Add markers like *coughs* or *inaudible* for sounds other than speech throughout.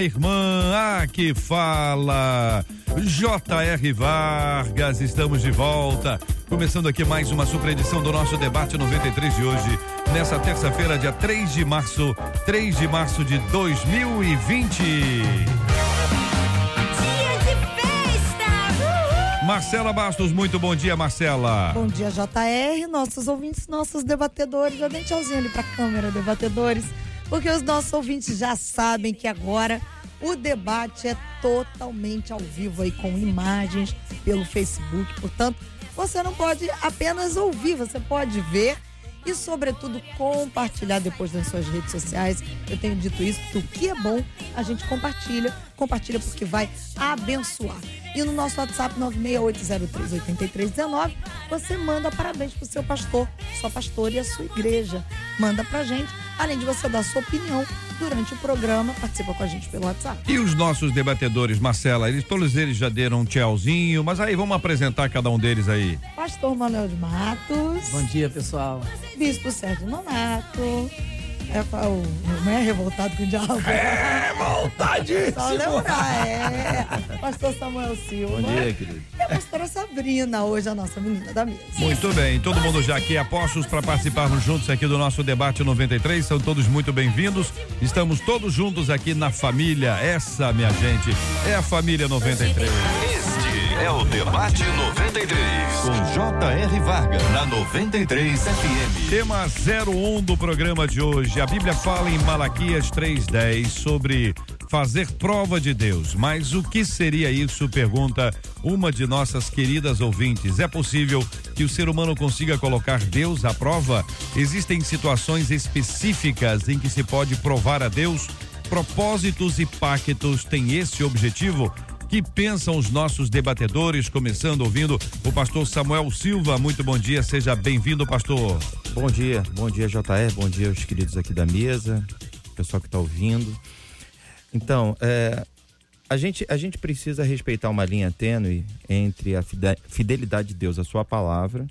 minha irmã, a que fala. J.R. Vargas, estamos de volta. Começando aqui mais uma super edição do nosso debate 93 de hoje, nessa terça-feira, dia 3 de março, 3 de março de 2020. Marcela Bastos, muito bom dia, Marcela. Bom dia, JR, nossos ouvintes, nossos debatedores. Um tchauzinho ali pra câmera, debatedores, porque os nossos ouvintes já sabem que agora o debate é totalmente ao vivo aí com imagens pelo Facebook. Portanto, você não pode apenas ouvir, você pode ver e, sobretudo, compartilhar depois nas suas redes sociais. Eu tenho dito isso, porque o que é bom a gente compartilha, compartilha porque vai abençoar. E no nosso WhatsApp 968038319, você manda parabéns pro seu pastor, sua pastora e a sua igreja. Manda pra gente, além de você dar sua opinião durante o programa, participa com a gente pelo WhatsApp. E os nossos debatedores, Marcela, eles todos eles já deram um tchauzinho, mas aí vamos apresentar cada um deles aí. Pastor Manuel de Matos. Bom dia, pessoal. Bispo Sérgio Nonato. É, o, não é revoltado com o diabo? É, vontade! Só lembrar, é. Pastor Samuel Silva. Bom dia, querido. E a pastora Sabrina, hoje a nossa menina da mesa. Muito bem, todo mundo já aqui apostos para participarmos juntos aqui do nosso debate 93. São todos muito bem-vindos. Estamos todos juntos aqui na família. Essa, minha gente, é a família 93. É o Debate 93, com J.R. Vargas, na 93 FM. Tema 01 do programa de hoje. A Bíblia fala em Malaquias 3:10 sobre fazer prova de Deus. Mas o que seria isso? Pergunta uma de nossas queridas ouvintes. É possível que o ser humano consiga colocar Deus à prova? Existem situações específicas em que se pode provar a Deus? Propósitos e pactos têm esse objetivo? Que pensam os nossos debatedores, começando ouvindo o pastor Samuel Silva. Muito bom dia, seja bem-vindo, pastor. Bom dia, bom dia, JR, bom dia aos queridos aqui da mesa, pessoal que está ouvindo. Então, é, a, gente, a gente precisa respeitar uma linha tênue entre a fidelidade de Deus à sua palavra,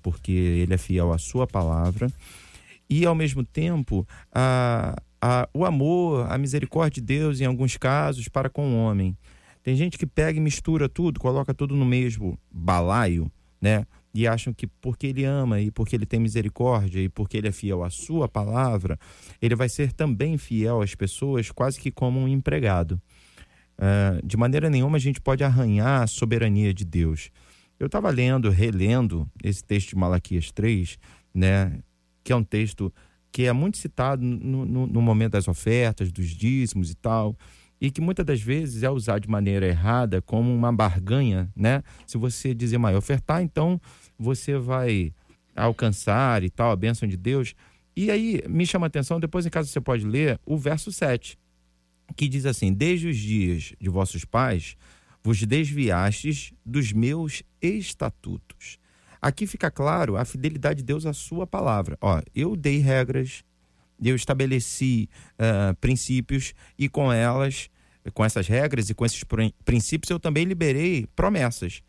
porque ele é fiel à sua palavra, e ao mesmo tempo a, o amor, a misericórdia de Deus, em alguns casos, para com o homem. Tem gente que pega e mistura tudo, coloca tudo no mesmo balaio, né? E acham que porque ele ama e porque ele tem misericórdia e porque ele é fiel à sua palavra, ele vai ser também fiel às pessoas, quase que como um empregado. Uh, de maneira nenhuma a gente pode arranhar a soberania de Deus. Eu estava lendo, relendo esse texto de Malaquias 3, né? Que é um texto que é muito citado no, no, no momento das ofertas, dos dízimos e tal e que muitas das vezes é usado de maneira errada como uma barganha, né? Se você dizer, mais ofertar, então você vai alcançar e tal a bênção de Deus. E aí me chama a atenção, depois em casa você pode ler o verso 7, que diz assim: Desde os dias de vossos pais vos desviastes dos meus estatutos. Aqui fica claro a fidelidade de Deus à sua palavra. Ó, eu dei regras, eu estabeleci uh, princípios e com elas com essas regras e com esses princípios, eu também liberei promessas.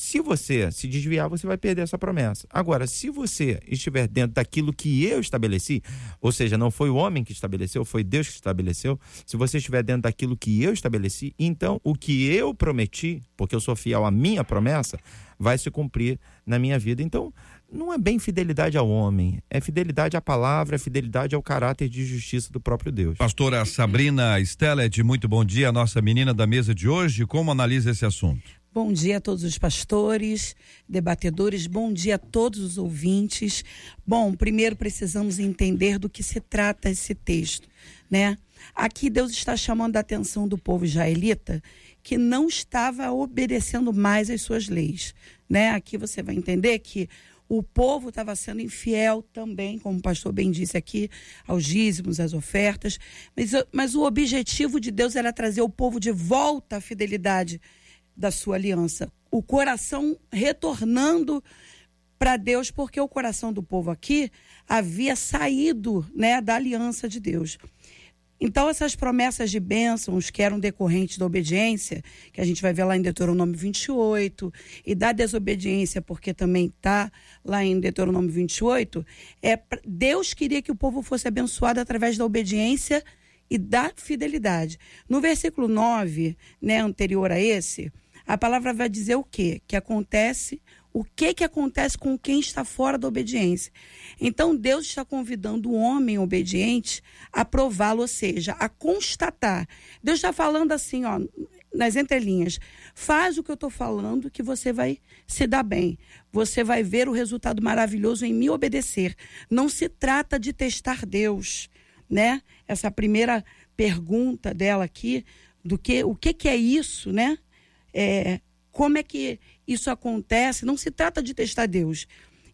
Se você se desviar, você vai perder essa promessa. Agora, se você estiver dentro daquilo que eu estabeleci, ou seja, não foi o homem que estabeleceu, foi Deus que estabeleceu, se você estiver dentro daquilo que eu estabeleci, então o que eu prometi, porque eu sou fiel à minha promessa, vai se cumprir na minha vida. Então, não é bem fidelidade ao homem, é fidelidade à palavra, é fidelidade ao caráter de justiça do próprio Deus. Pastora Sabrina Stellet, muito bom dia, nossa menina da mesa de hoje. Como analisa esse assunto? Bom dia a todos os pastores, debatedores, bom dia a todos os ouvintes. Bom, primeiro precisamos entender do que se trata esse texto, né? Aqui Deus está chamando a atenção do povo israelita que não estava obedecendo mais às suas leis, né? Aqui você vai entender que o povo estava sendo infiel também, como o pastor bem disse aqui, aos dízimos, às ofertas. Mas, mas o objetivo de Deus era trazer o povo de volta à fidelidade da sua aliança. O coração retornando para Deus, porque o coração do povo aqui havia saído né, da aliança de Deus. Então, essas promessas de bênçãos que eram decorrentes da obediência, que a gente vai ver lá em Deuteronômio 28, e da desobediência, porque também está lá em Deuteronômio 28, é, Deus queria que o povo fosse abençoado através da obediência e da fidelidade. No versículo 9, né, anterior a esse, a palavra vai dizer o quê? Que acontece, o que que acontece com quem está fora da obediência. Então Deus está convidando o homem obediente a prová-lo, ou seja, a constatar. Deus está falando assim, ó, nas entrelinhas, faz o que eu estou falando que você vai se dar bem. Você vai ver o resultado maravilhoso em me obedecer. Não se trata de testar Deus, né? Essa primeira pergunta dela aqui, do que o que, que é isso, né? É, como é que isso acontece? Não se trata de testar Deus.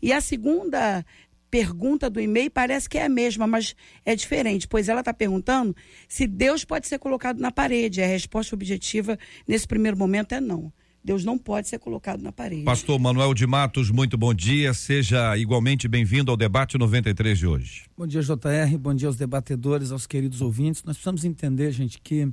E a segunda pergunta do e-mail parece que é a mesma, mas é diferente, pois ela está perguntando se Deus pode ser colocado na parede. A resposta objetiva nesse primeiro momento é não. Deus não pode ser colocado na parede. Pastor Manuel de Matos, muito bom dia. Seja igualmente bem-vindo ao debate 93 de hoje. Bom dia, JR. Bom dia aos debatedores, aos queridos ouvintes. Nós precisamos entender, gente, que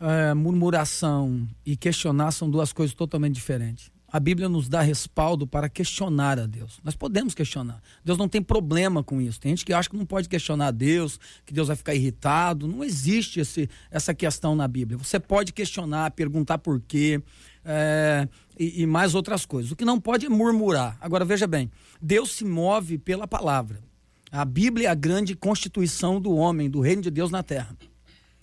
é, murmuração e questionar são duas coisas totalmente diferentes. A Bíblia nos dá respaldo para questionar a Deus. Nós podemos questionar. Deus não tem problema com isso. Tem gente que acha que não pode questionar a Deus, que Deus vai ficar irritado. Não existe esse, essa questão na Bíblia. Você pode questionar, perguntar por quê é, e, e mais outras coisas. O que não pode é murmurar. Agora veja bem: Deus se move pela palavra. A Bíblia é a grande constituição do homem, do reino de Deus na terra.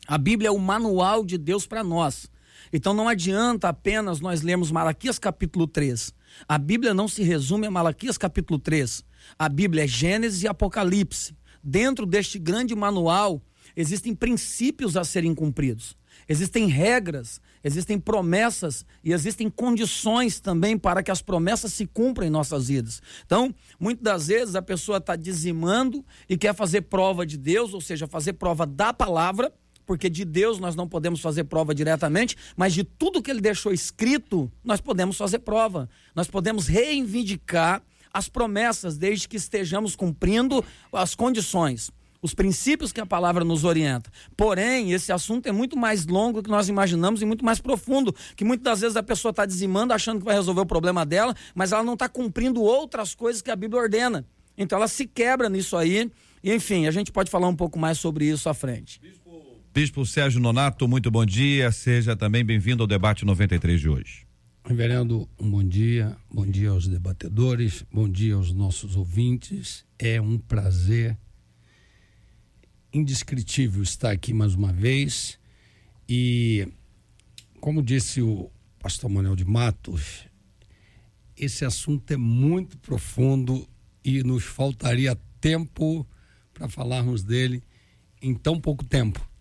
A Bíblia é o manual de Deus para nós. Então não adianta apenas nós lermos Malaquias capítulo 3. A Bíblia não se resume a Malaquias capítulo 3. A Bíblia é Gênesis e Apocalipse. Dentro deste grande manual existem princípios a serem cumpridos. Existem regras, existem promessas e existem condições também para que as promessas se cumpram em nossas vidas. Então, muitas das vezes a pessoa está dizimando e quer fazer prova de Deus, ou seja, fazer prova da palavra, porque de Deus nós não podemos fazer prova diretamente, mas de tudo que ele deixou escrito, nós podemos fazer prova. Nós podemos reivindicar as promessas, desde que estejamos cumprindo as condições os princípios que a palavra nos orienta. Porém, esse assunto é muito mais longo do que nós imaginamos e muito mais profundo, que muitas das vezes a pessoa está dizimando, achando que vai resolver o problema dela, mas ela não está cumprindo outras coisas que a Bíblia ordena. Então ela se quebra nisso aí. Enfim, a gente pode falar um pouco mais sobre isso à frente. Bispo Sérgio Nonato, muito bom dia. Seja também bem-vindo ao debate 93 de hoje. Reverendo, um bom dia. Bom dia aos debatedores, bom dia aos nossos ouvintes. É um prazer indescritível estar aqui mais uma vez. E, como disse o pastor Manuel de Matos, esse assunto é muito profundo e nos faltaria tempo para falarmos dele em tão pouco tempo.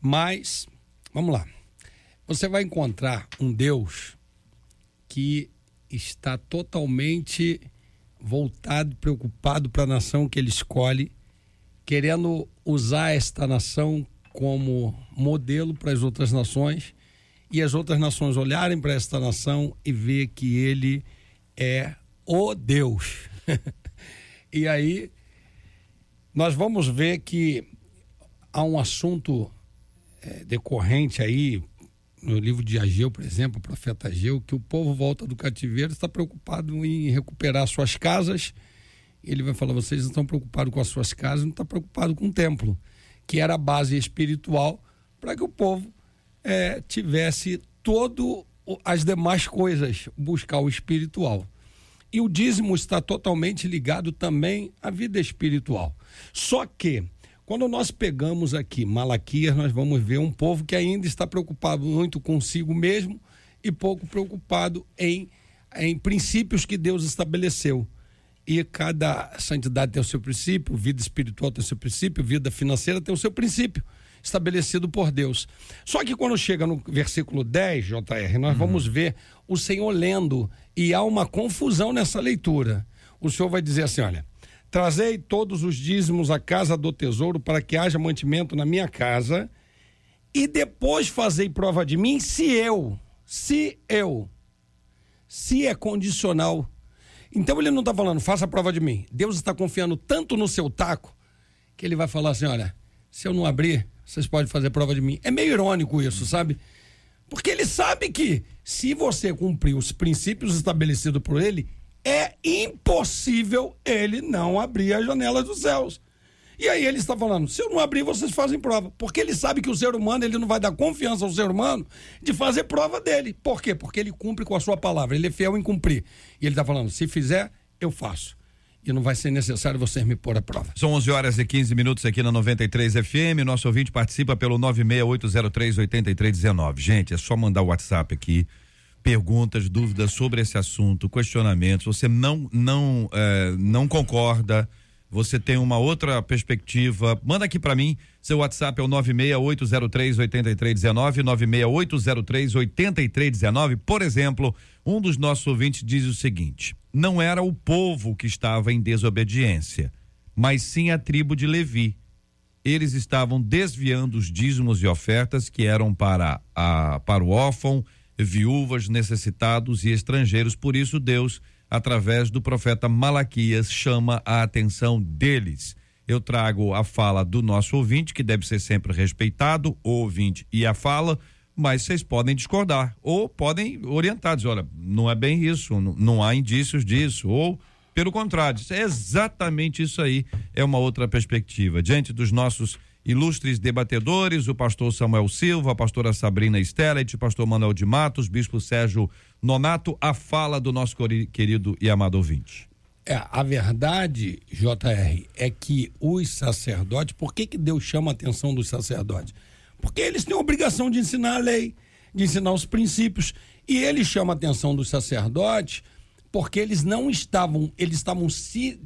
Mas, vamos lá. Você vai encontrar um Deus que está totalmente voltado, preocupado para a nação que ele escolhe, querendo usar esta nação como modelo para as outras nações e as outras nações olharem para esta nação e ver que ele é o Deus. *laughs* e aí nós vamos ver que há um assunto é, decorrente aí no livro de Ageu, por exemplo, o profeta Ageu, que o povo volta do cativeiro está preocupado em recuperar suas casas. Ele vai falar: vocês não estão preocupados com as suas casas, não estão preocupados com o templo, que era a base espiritual para que o povo é, tivesse todo as demais coisas, buscar o espiritual. E o dízimo está totalmente ligado também à vida espiritual. Só que quando nós pegamos aqui Malaquias, nós vamos ver um povo que ainda está preocupado muito consigo mesmo e pouco preocupado em, em princípios que Deus estabeleceu. E cada santidade tem o seu princípio, vida espiritual tem o seu princípio, vida financeira tem o seu princípio estabelecido por Deus. Só que quando chega no versículo 10, JR, nós uhum. vamos ver o Senhor lendo e há uma confusão nessa leitura. O Senhor vai dizer assim: olha, Trazei todos os dízimos à casa do tesouro para que haja mantimento na minha casa, e depois fazei prova de mim se eu, se eu, se é condicional. Então ele não está falando, faça prova de mim. Deus está confiando tanto no seu taco que ele vai falar assim: olha, se eu não abrir, vocês podem fazer prova de mim. É meio irônico isso, sabe? Porque ele sabe que se você cumprir os princípios estabelecidos por ele, é impossível ele não abrir as janelas dos céus. E aí ele está falando, se eu não abrir, vocês fazem prova. Porque ele sabe que o ser humano, ele não vai dar confiança ao ser humano de fazer prova dele. Por quê? Porque ele cumpre com a sua palavra, ele é fiel em cumprir. E ele está falando, se fizer, eu faço. E não vai ser necessário vocês me pôr à prova. São 11 horas e 15 minutos aqui na 93 FM. Nosso ouvinte participa pelo 968038319. Gente, é só mandar o WhatsApp aqui. Perguntas, dúvidas sobre esse assunto, questionamentos. Você não não eh, não concorda? Você tem uma outra perspectiva? Manda aqui para mim. Seu WhatsApp é o 968038319, 968038319. Por exemplo, um dos nossos ouvintes diz o seguinte: não era o povo que estava em desobediência, mas sim a tribo de Levi. Eles estavam desviando os dízimos e ofertas que eram para, a, para o órfão, viúvas, necessitados e estrangeiros. Por isso, Deus, através do profeta Malaquias, chama a atenção deles. Eu trago a fala do nosso ouvinte, que deve ser sempre respeitado, o ouvinte e a fala, mas vocês podem discordar ou podem orientar, dizer, olha, não é bem isso, não, não há indícios disso, ou pelo contrário, é exatamente isso aí, é uma outra perspectiva. Diante dos nossos ilustres debatedores, o pastor Samuel Silva, a pastora Sabrina Stellet, o pastor Manuel de Matos, bispo Sérgio Nonato, a fala do nosso querido e amado ouvinte. É, a verdade, JR, é que os sacerdotes, por que, que Deus chama a atenção dos sacerdotes? Porque eles têm a obrigação de ensinar a lei, de ensinar os princípios. E ele chama a atenção dos sacerdotes porque eles não estavam, eles estavam se,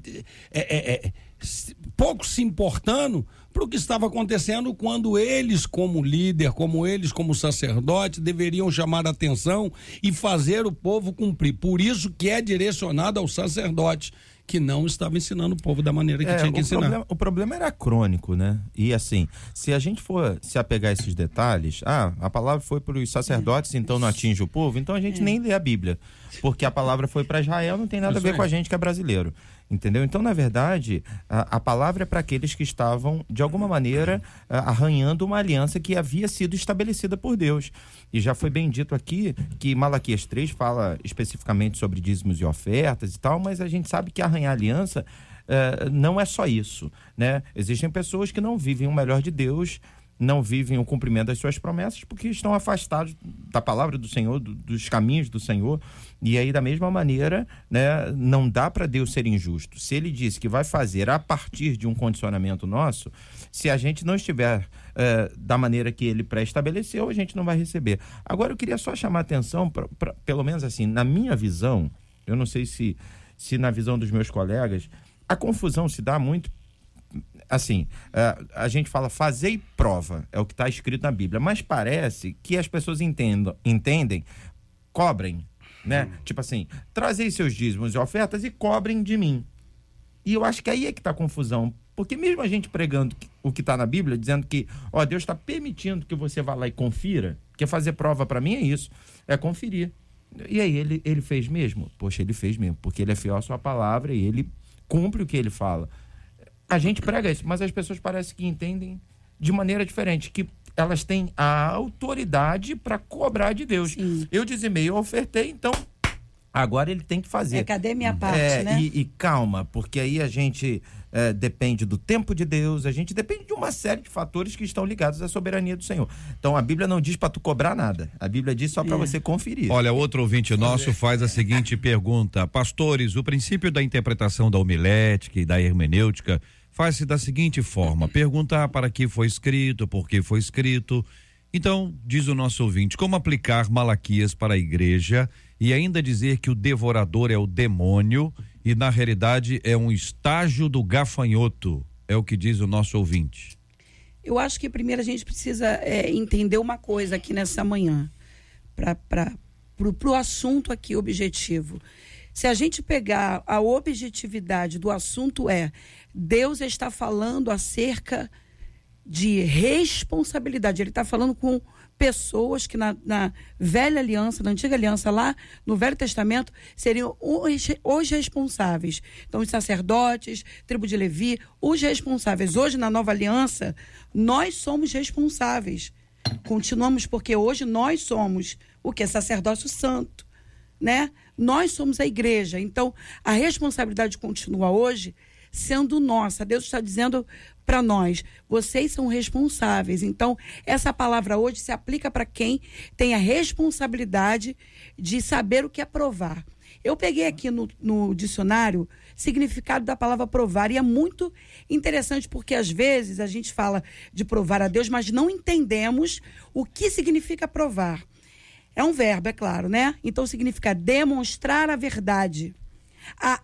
é, é, é, se pouco se importando para o que estava acontecendo quando eles, como líder, como eles, como sacerdote, deveriam chamar a atenção e fazer o povo cumprir. Por isso que é direcionado aos sacerdotes que não estava ensinando o povo da maneira que É, tinha que o ensinar. Problema, o problema era crônico, né? E assim, se a gente for se apegar a esses detalhes, ah, a palavra foi para os sacerdotes, então não atinge o povo, então a gente nem lê a Bíblia. Porque a palavra foi para Israel, não tem nada a ver com a gente que é brasileiro. Entendeu? Então, na verdade, a, a palavra é para aqueles que estavam, de alguma maneira, arranhando uma aliança que havia sido estabelecida por Deus. E já foi bem dito aqui que Malaquias 3 fala especificamente sobre dízimos e ofertas e tal, mas a gente sabe que arranhar aliança eh, não é só isso, né? Existem pessoas que não vivem o melhor de Deus, não vivem o cumprimento das suas promessas porque estão afastados da palavra do Senhor, do- dos caminhos do Senhor. E aí, da mesma maneira, né, não dá para Deus ser injusto. Se ele disse que vai fazer a partir de um condicionamento nosso, se a gente não estiver eh, da maneira que ele pré-estabeleceu, a gente não vai receber. Agora, eu queria só chamar atenção, pra, pra- pelo menos assim, na minha visão, eu não sei se, se na visão dos meus colegas, a confusão se dá muito assim, eh, a gente fala fazer prova, é o que está escrito na Bíblia, mas parece que as pessoas entendam, entendem, cobrem, né? Tipo assim, trazei seus dízimos e ofertas e cobrem de mim. E eu acho que aí é que está a confusão. Porque mesmo a gente pregando que- o que está na Bíblia, dizendo que, ó, Deus está permitindo que você vá lá e confira, porque fazer prova para mim é isso, é conferir. E aí, ele, ele fez mesmo? Poxa, ele fez mesmo, porque ele é fiel à sua palavra e ele cumpre o que ele fala. A gente prega isso, mas as pessoas parecem que entendem de maneira diferente, que elas têm a autoridade para cobrar de Deus. Sim. Eu dizimei, eu ofertei, então agora ele tem que fazer. É, cadê minha parte, É, né? e, e calma, porque aí a gente é, depende do tempo de Deus, a gente depende de uma série de fatores que estão ligados à soberania do Senhor. Então a Bíblia não diz para tu cobrar nada, a Bíblia diz só para É. você conferir. Olha, outro ouvinte nosso faz a seguinte pergunta: Pastores, o princípio da interpretação da homilética e da hermenêutica faz-se da seguinte forma: perguntar para que foi escrito, por que foi escrito. Então, diz o nosso ouvinte, como aplicar Malaquias para a igreja e ainda dizer que o devorador é o demônio e na realidade é um estágio do gafanhoto? É o que diz o nosso ouvinte. Eu acho que primeiro a gente precisa é, entender uma coisa aqui nessa manhã, para o assunto aqui objetivo. Se a gente pegar a objetividade do assunto é Deus está falando acerca de responsabilidade. Ele está falando com pessoas que na, na velha aliança, na antiga aliança, lá no Velho Testamento, seriam os, os responsáveis. Então, os sacerdotes, tribo de Levi, os responsáveis. Hoje, na nova aliança, nós somos responsáveis. Continuamos, porque hoje nós somos o que? Sacerdócio santo. Né? Nós somos a igreja. Então, a responsabilidade continua hoje sendo nossa. Deus está dizendo para nós, vocês são responsáveis. Então, essa palavra hoje se aplica para quem tem a responsabilidade de saber o que é provar. Eu peguei aqui no, no dicionário significado da palavra provar e é muito interessante porque às vezes a gente fala de provar a Deus, mas não entendemos o que significa provar. É um verbo, é claro, né? Então significa demonstrar a verdade, a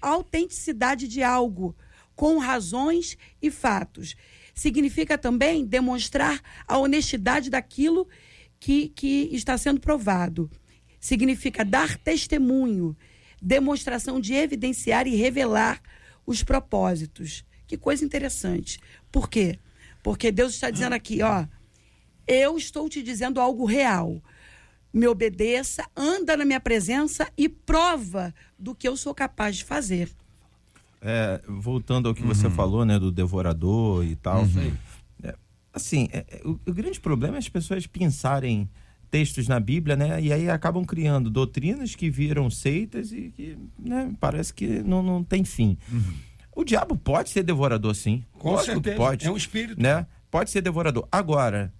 autenticidade de algo, com razões e fatos. Significa também demonstrar a honestidade daquilo que, que está sendo provado. Significa dar testemunho, demonstração de evidenciar e revelar os propósitos. Que coisa interessante. Por quê? Porque Deus está dizendo aqui, ó, eu estou te dizendo algo real. Me obedeça, anda na minha presença e prova do que eu sou capaz de fazer. É, voltando ao que uhum. você falou, né, do devorador e tal. Uhum. É, assim, é, é, o, o, grande problema é as pessoas pensarem textos na Bíblia, né, e aí acabam criando doutrinas que viram seitas e que, né, parece que não, não tem fim. Uhum. O diabo pode ser devorador, sim. Com Lógico certeza. pode. É um espírito. Né? Pode ser devorador. Agora,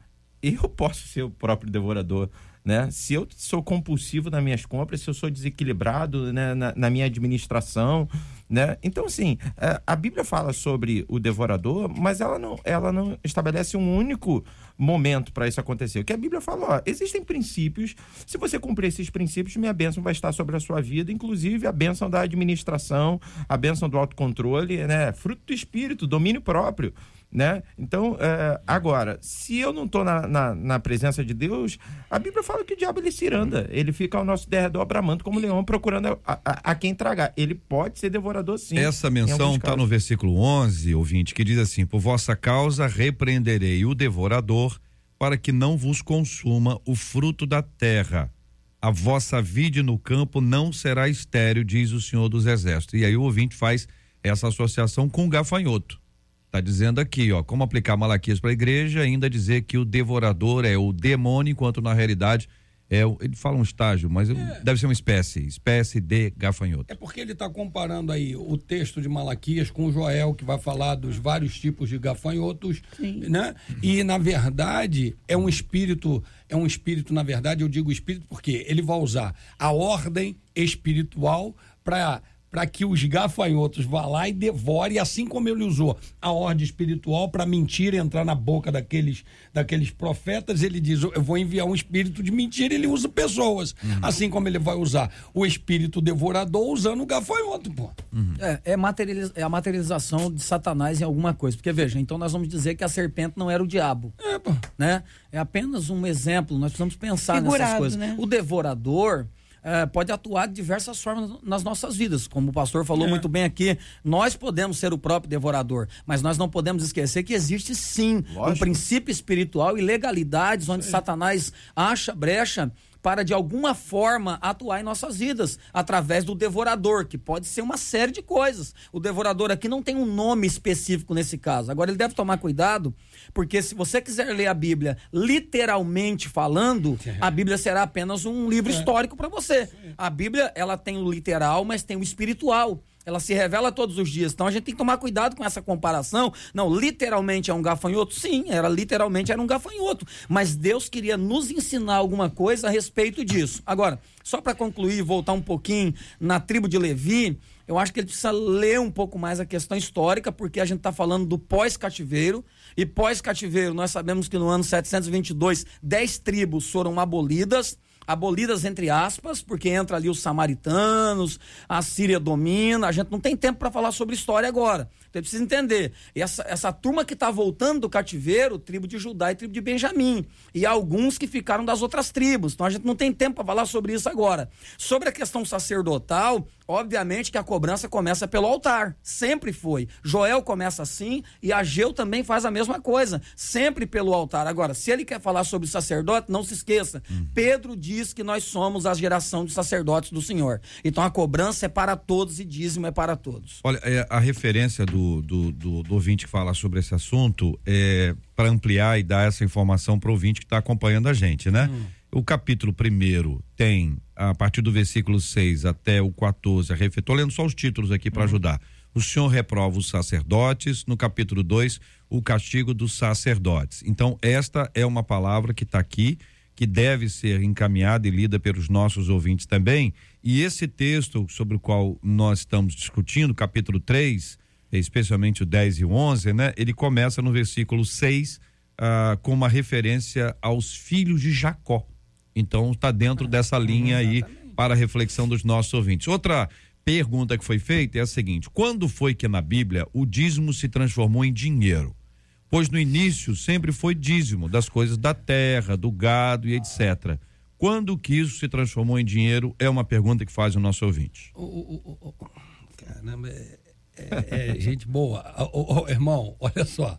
eu posso ser o próprio devorador. Né? Se eu sou compulsivo nas minhas compras, se eu sou desequilibrado né, na, na, minha administração, né? Então, assim, é, a Bíblia fala sobre o devorador, mas ela não, ela não estabelece um único momento para isso acontecer. O que a Bíblia fala, ó, existem princípios, se você cumprir esses princípios, minha bênção vai estar sobre a sua vida, inclusive a bênção da administração, a bênção do autocontrole, né? Fruto do espírito, domínio próprio né? Então, é, agora, se eu não estou na, na, na, presença de Deus, a Bíblia fala que o diabo ele se anda, ele fica ao nosso derredor bramando como leão procurando a, a, a, quem tragar. Ele pode ser devorador sim. Essa menção está no versículo 11, ouvinte, que diz assim: Por vossa causa repreenderei o devorador, para que não vos consuma o fruto da terra. A vossa vide no campo não será estéreo, diz o Senhor dos Exércitos. E aí o ouvinte faz essa associação com o gafanhoto. Está dizendo aqui, ó, como aplicar Malaquias para a igreja, ainda dizer que o devorador é o demônio, enquanto na realidade é, ele fala um estágio, mas é. deve ser uma espécie, espécie de gafanhoto. É porque ele está comparando aí o texto de Malaquias com Joel, que vai falar dos vários tipos de gafanhotos, Sim. né? E na verdade é um espírito, é um espírito, na verdade eu digo espírito porque ele vai usar a ordem espiritual para para que os gafanhotos vá lá e devore, assim como ele usou a ordem espiritual para mentira entrar na boca daqueles, daqueles profetas, ele diz: Eu vou enviar um espírito de mentira, ele usa pessoas. Uhum. Assim como ele vai usar o espírito devorador usando o gafanhoto, pô. Uhum. É, é, materializ, é a materialização de Satanás em alguma coisa. Porque, veja, então nós vamos dizer que a serpente não era o diabo. É, pô. Né? É apenas um exemplo, nós precisamos pensar Figurado, nessas coisas. Né? O devorador é, pode atuar de diversas formas nas nossas vidas. Como o pastor falou é. muito bem aqui, nós podemos ser o próprio devorador, mas nós não podemos esquecer que existe sim Lógico. um princípio espiritual e legalidades onde Satanás acha brecha para de alguma forma atuar em nossas vidas através do devorador, que pode ser uma série de coisas. O devorador aqui não tem um nome específico nesse caso. Agora ele deve tomar cuidado, porque se você quiser ler a Bíblia literalmente falando, é. a Bíblia será apenas um livro é. histórico para você. A Bíblia, ela tem o literal, mas tem o espiritual ela se revela todos os dias. Então a gente tem que tomar cuidado com essa comparação. Não, literalmente é um gafanhoto? Sim, era literalmente era um gafanhoto. Mas Deus queria nos ensinar alguma coisa a respeito disso. Agora, só para concluir, voltar um pouquinho na tribo de Levi, eu acho que ele precisa ler um pouco mais a questão histórica, porque a gente está falando do pós-cativeiro. E pós-cativeiro, nós sabemos que no ano 722, dez tribos foram abolidas abolidas entre aspas, porque entra ali os samaritanos, a Síria domina, a gente não tem tempo para falar sobre história agora. Então precisa entender, essa, essa turma que está voltando do cativeiro, tribo de Judá e tribo de Benjamim, e alguns que ficaram das outras tribos. Então a gente não tem tempo para falar sobre isso agora. Sobre a questão sacerdotal, obviamente que a cobrança começa pelo altar, sempre foi. Joel começa assim e Ageu também faz a mesma coisa, sempre pelo altar. Agora, se ele quer falar sobre sacerdote, não se esqueça, uhum. Pedro diz diz que nós somos a geração de sacerdotes do Senhor. Então a cobrança é para todos e dízimo é para todos. Olha, é, a referência do, do, do, do, ouvinte que fala sobre esse assunto é para ampliar e dar essa informação para o ouvinte que está acompanhando a gente, né? Hum. O capítulo primeiro tem, a partir do versículo 6 até o 14, estou lendo só os títulos aqui para hum. ajudar. o Senhor reprova os sacerdotes, no capítulo 2, o castigo dos sacerdotes. Então, esta é uma palavra que está aqui, que deve ser encaminhada e lida pelos nossos ouvintes também. E esse texto sobre o qual nós estamos discutindo, capítulo 3, especialmente o 10 e o 11, né? Ele começa no versículo 6 ah, com uma referência aos filhos de Jacó. Então, está dentro dessa linha aí para a reflexão dos nossos ouvintes. Outra pergunta que foi feita é a seguinte: quando foi que na Bíblia o dízimo se transformou em dinheiro? Pois no início sempre foi dízimo das coisas da terra, do gado e etc. Quando que isso se transformou em dinheiro é uma pergunta que faz o nosso ouvinte. O, o, o, caramba, é, é, é gente boa. O, irmão, olha só.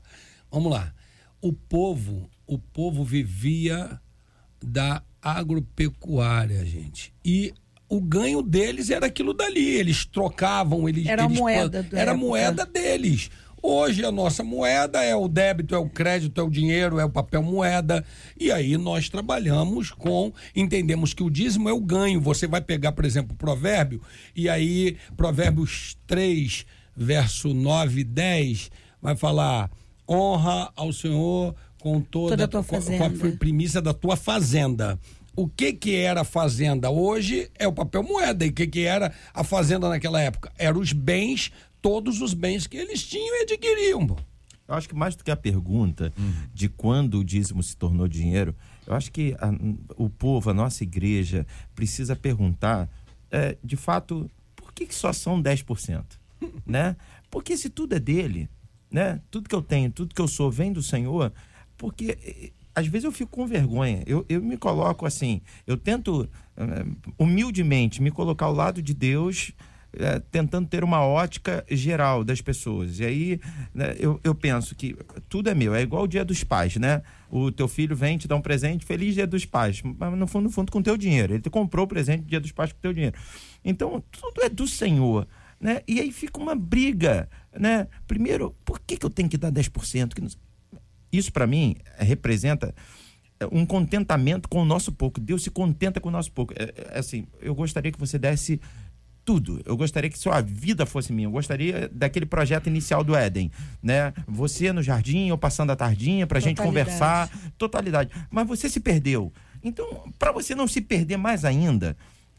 Vamos lá. O povo, o povo vivia da agropecuária, gente. E o ganho deles era aquilo dali. Eles trocavam, eles. Era eles, moeda. Era moeda deles. Hoje a nossa moeda é o débito, é o crédito, é o dinheiro, é o papel moeda. E aí nós trabalhamos com, entendemos que o dízimo é o ganho. Você vai pegar, por exemplo, o provérbio, e aí, Provérbios 3, verso 9 e 10, vai falar: honra ao Senhor com toda, toda a tua com, com a primícia da tua fazenda o que que era a fazenda hoje é o papel moeda. E o que que era a fazenda naquela época? Eram os bens, todos os bens que eles tinham e adquiriam. Eu acho que mais do que a pergunta uhum. de quando o dízimo se tornou dinheiro, eu acho que a, o povo, a nossa igreja, precisa perguntar, é, de fato, por que, que só são 10%? *laughs* né? Porque se tudo é dele, né? Tudo que eu tenho, tudo que eu sou vem do Senhor, porque às vezes eu fico com vergonha. Eu, eu me coloco assim, eu tento uh, humildemente me colocar ao lado de Deus, uh, tentando ter uma ótica geral das pessoas. E aí né, eu, eu penso que tudo é meu, é igual o dia dos pais, né? O teu filho vem te dar um presente, feliz dia dos pais, mas no fundo, no fundo com teu dinheiro. Ele te comprou o presente dia dos pais com teu dinheiro. Então, tudo é do Senhor. Né? E aí fica uma briga, né? Primeiro, por que, que eu tenho que dar 10%? Que não isso, para mim, representa é, um contentamento com o nosso pouco. Deus se contenta com o nosso pouco. É, é, assim, eu gostaria que você desse tudo. Eu gostaria que sua vida fosse minha. Eu gostaria daquele projeto inicial do Éden, né? Você no jardim, ou passando a tardinha pra gente conversar, totalidade. Mas você se perdeu. Então, para você não se perder mais ainda,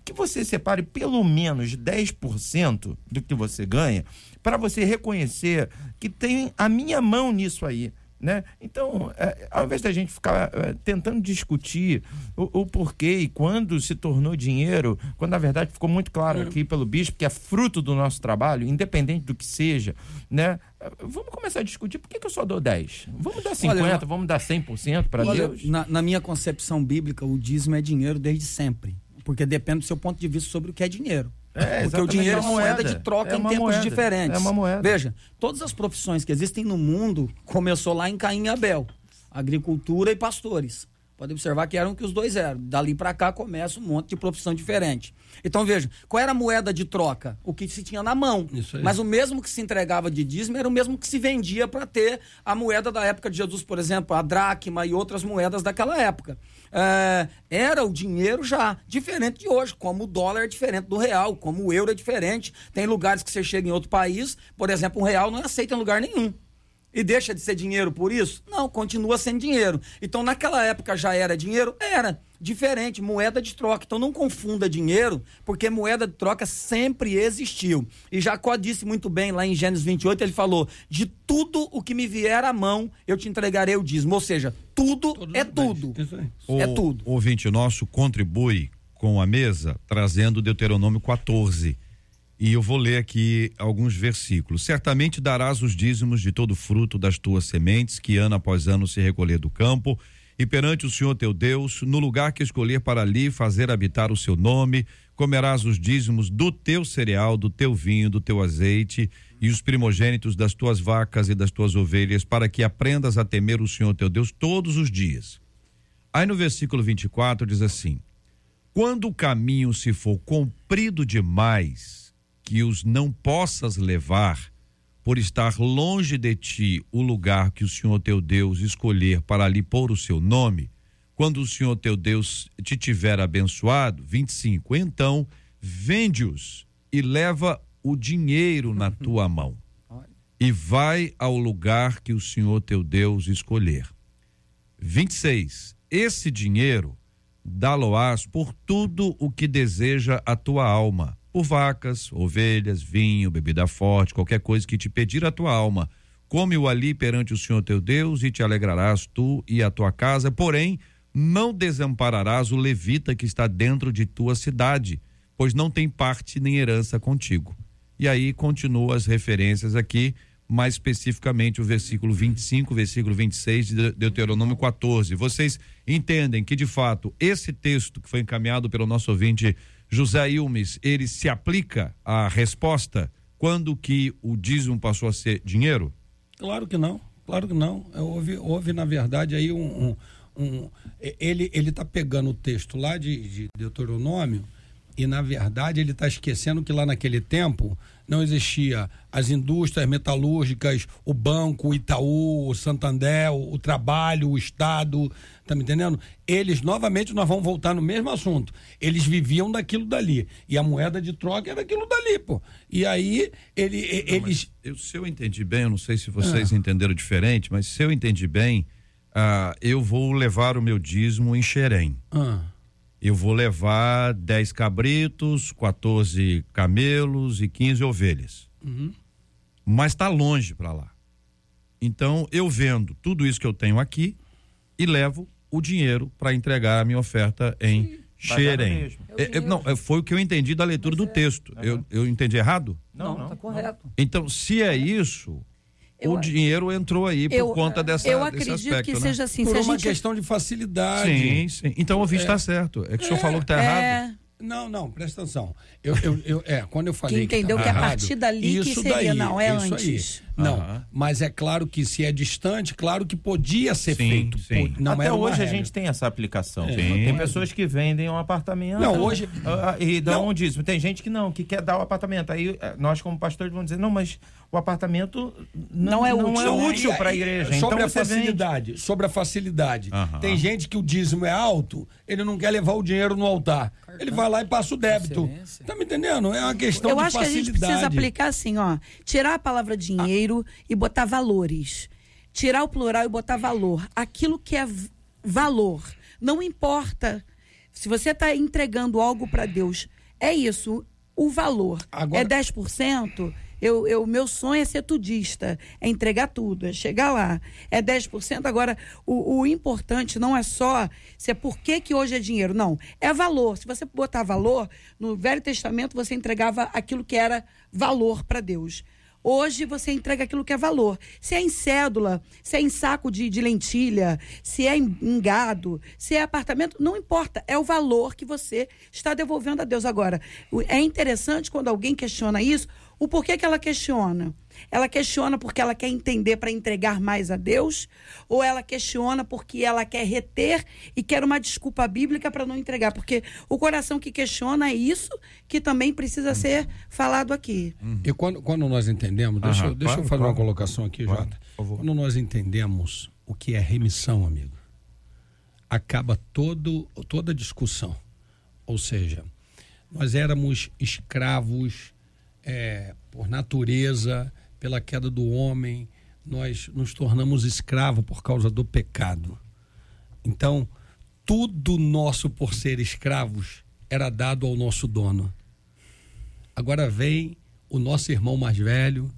que você separe pelo menos 10% do que você ganha para você reconhecer que tem a minha mão nisso aí. Né? Então, é, ao invés da gente ficar é, tentando discutir o, o, porquê e quando se tornou dinheiro, quando na verdade ficou muito claro aqui pelo bispo que é fruto do nosso trabalho, independente do que seja, né? Vamos começar a discutir por que, que eu só dou 10? Vamos dar 50, olha, vamos dar 100% para Deus? Na, na minha concepção bíblica, o dízimo é dinheiro desde sempre, porque depende do seu ponto de vista sobre o que é dinheiro. É, Porque o dinheiro é uma moeda de troca é em tempos moeda. diferentes. É uma moeda. Veja, todas as profissões que existem no mundo começou lá em Caim e Abel. Agricultura e pastores. Pode observar que eram que os dois eram. Dali para cá começa um monte de profissão diferente. Então veja, qual era a moeda de troca? O que se tinha na mão. Mas o mesmo que se entregava de dízimo era o mesmo que se vendia para ter a moeda da época de Jesus, por exemplo, a dracma e outras moedas daquela época é, era o dinheiro já diferente de hoje, como o dólar é diferente do real, como o euro é diferente. Tem lugares que você chega em outro país, por exemplo, um real não é aceito em lugar nenhum. E deixa de ser dinheiro por isso? Não, continua sendo dinheiro. Então, naquela época já era dinheiro? Era. Diferente, moeda de troca. Então, não confunda dinheiro, porque moeda de troca sempre existiu. E Jacó disse muito bem lá em Gênesis 28, ele falou: De tudo o que me vier à mão, eu te entregarei o dízimo. Ou seja, tudo, é tudo. O, é tudo. O ouvinte nosso contribui com a mesa, trazendo Deuteronômio 14 e eu vou ler aqui alguns versículos. Certamente darás os dízimos de todo fruto das tuas sementes, que ano após ano se recolher do campo, e perante o Senhor teu Deus, no lugar que escolher para ali fazer habitar o seu nome, comerás os dízimos do teu cereal, do teu vinho, do teu azeite, e os primogênitos das tuas vacas e das tuas ovelhas, para que aprendas a temer o Senhor teu Deus todos os dias. Aí no versículo 24 diz assim: Quando o caminho se for comprido demais, que os não possas levar, por estar longe de ti o lugar que o Senhor teu Deus escolher para ali pôr o seu nome, quando o Senhor teu Deus te tiver abençoado, 25, então vende-os e leva o dinheiro na tua mão e vai ao lugar que o Senhor teu Deus escolher. 26. Esse dinheiro dá-lo-ás por tudo o que deseja a tua alma, por vacas, ovelhas, vinho, bebida forte, qualquer coisa que te pedir a tua alma. Come-o ali perante o Senhor teu Deus e te alegrarás tu e a tua casa, porém não desampararás o levita que está dentro de tua cidade, pois não tem parte nem herança contigo. E aí continua as referências aqui mais especificamente o versículo 25, versículo 26 de Deuteronômio 14. Vocês entendem que, de fato, esse texto que foi encaminhado pelo nosso ouvinte José Ilmes, ele se aplica à resposta quando que o dízimo passou a ser dinheiro? Claro que não, claro que não. É, houve, houve na verdade, aí um. um, um ele está pegando o texto lá de, de Deuteronômio e, na verdade, ele está esquecendo que lá naquele tempo não existia as indústrias metalúrgicas, o banco, o Itaú, o Santander, o, o trabalho, o Estado, tá me entendendo? Eles, novamente, nós vamos voltar no mesmo assunto. Eles viviam daquilo dali. E a moeda de troca era aquilo dali, pô. E aí, ele, não, eles. Eu, se eu entendi bem, eu não sei se vocês ah. entenderam diferente, mas se eu entendi bem, uh, eu vou levar o meu dízimo em Xerém. Ah eu vou levar 10 cabritos, 14 camelos e 15 ovelhas. Uhum. Mas está longe para lá. Então eu vendo tudo isso que eu tenho aqui e levo o dinheiro para entregar a minha oferta em Xerém. É, é, não, é, foi o que eu entendi da leitura Mas do é. texto. Uhum. Eu, eu entendi errado? Não, não, está correto. Então, se é isso, eu, o dinheiro entrou aí por eu, conta dessa Eu acredito aspecto, que né? seja assim. Por se uma gente... questão de facilidade. Sim, sim. Então o ouvinte está é, certo. É que o senhor falou que está é, errado. Não, não, presta atenção. Eu, eu, eu, é, quando eu falei. Que entendeu que, que, a partir dali que seria, daí, não, é antes. Aí. Não, mas é claro que se é distante, claro que podia ser sim, feito. Sim. Não Até hoje a gente tem essa aplicação. É. Tem pessoas que vendem um apartamento. Não, hoje. Ah, e dão um dízimo. Tem gente que não, que quer dar o apartamento. Aí eh, nós, como pastores, vamos dizer, não, mas o apartamento não, não é útil, é útil para a igreja. Sobre então, a facilidade, vende... sobre a facilidade. Tem gente que o dízimo é alto, ele não quer levar o dinheiro no altar. Ele vai lá e passa o débito. Excelência. Tá me entendendo? É uma questão Eu de facilidade. Eu acho que a gente precisa aplicar assim, ó, tirar a palavra dinheiro ah. e botar valores. Tirar o plural e botar valor. Aquilo que é valor. Não importa se você está entregando algo para Deus. É isso. O valor Agora... é 10%. Eu, eu, meu sonho é ser tudista, é entregar tudo, é chegar lá. É 10%. Agora, o, o importante não é só se é por que, que hoje é dinheiro. Não, é valor. Se você botar valor, no Velho Testamento você entregava aquilo que era valor para Deus. Hoje você entrega aquilo que é valor. Se é em cédula, se é em saco de, de lentilha, se é em, em, gado, se é apartamento, não importa. É o valor que você está devolvendo a Deus. Agora, é interessante quando alguém questiona isso, o porquê que ela questiona. Ela questiona porque ela quer entender para entregar mais a Deus? Ou ela questiona porque ela quer reter e quer uma desculpa bíblica para não entregar? Porque o coração que questiona é isso que também precisa ser falado aqui. E quando, quando nós entendemos, deixa, Aham, deixa claro, eu fazer claro. uma colocação aqui, claro, Jota. Quando nós entendemos o que é remissão, amigo, acaba todo, toda discussão. Ou seja, nós éramos escravos é, por natureza, pela queda do homem, nós nos tornamos escravos por causa do pecado. Então, tudo nosso por ser escravos era dado ao nosso dono. Agora vem o nosso irmão mais velho,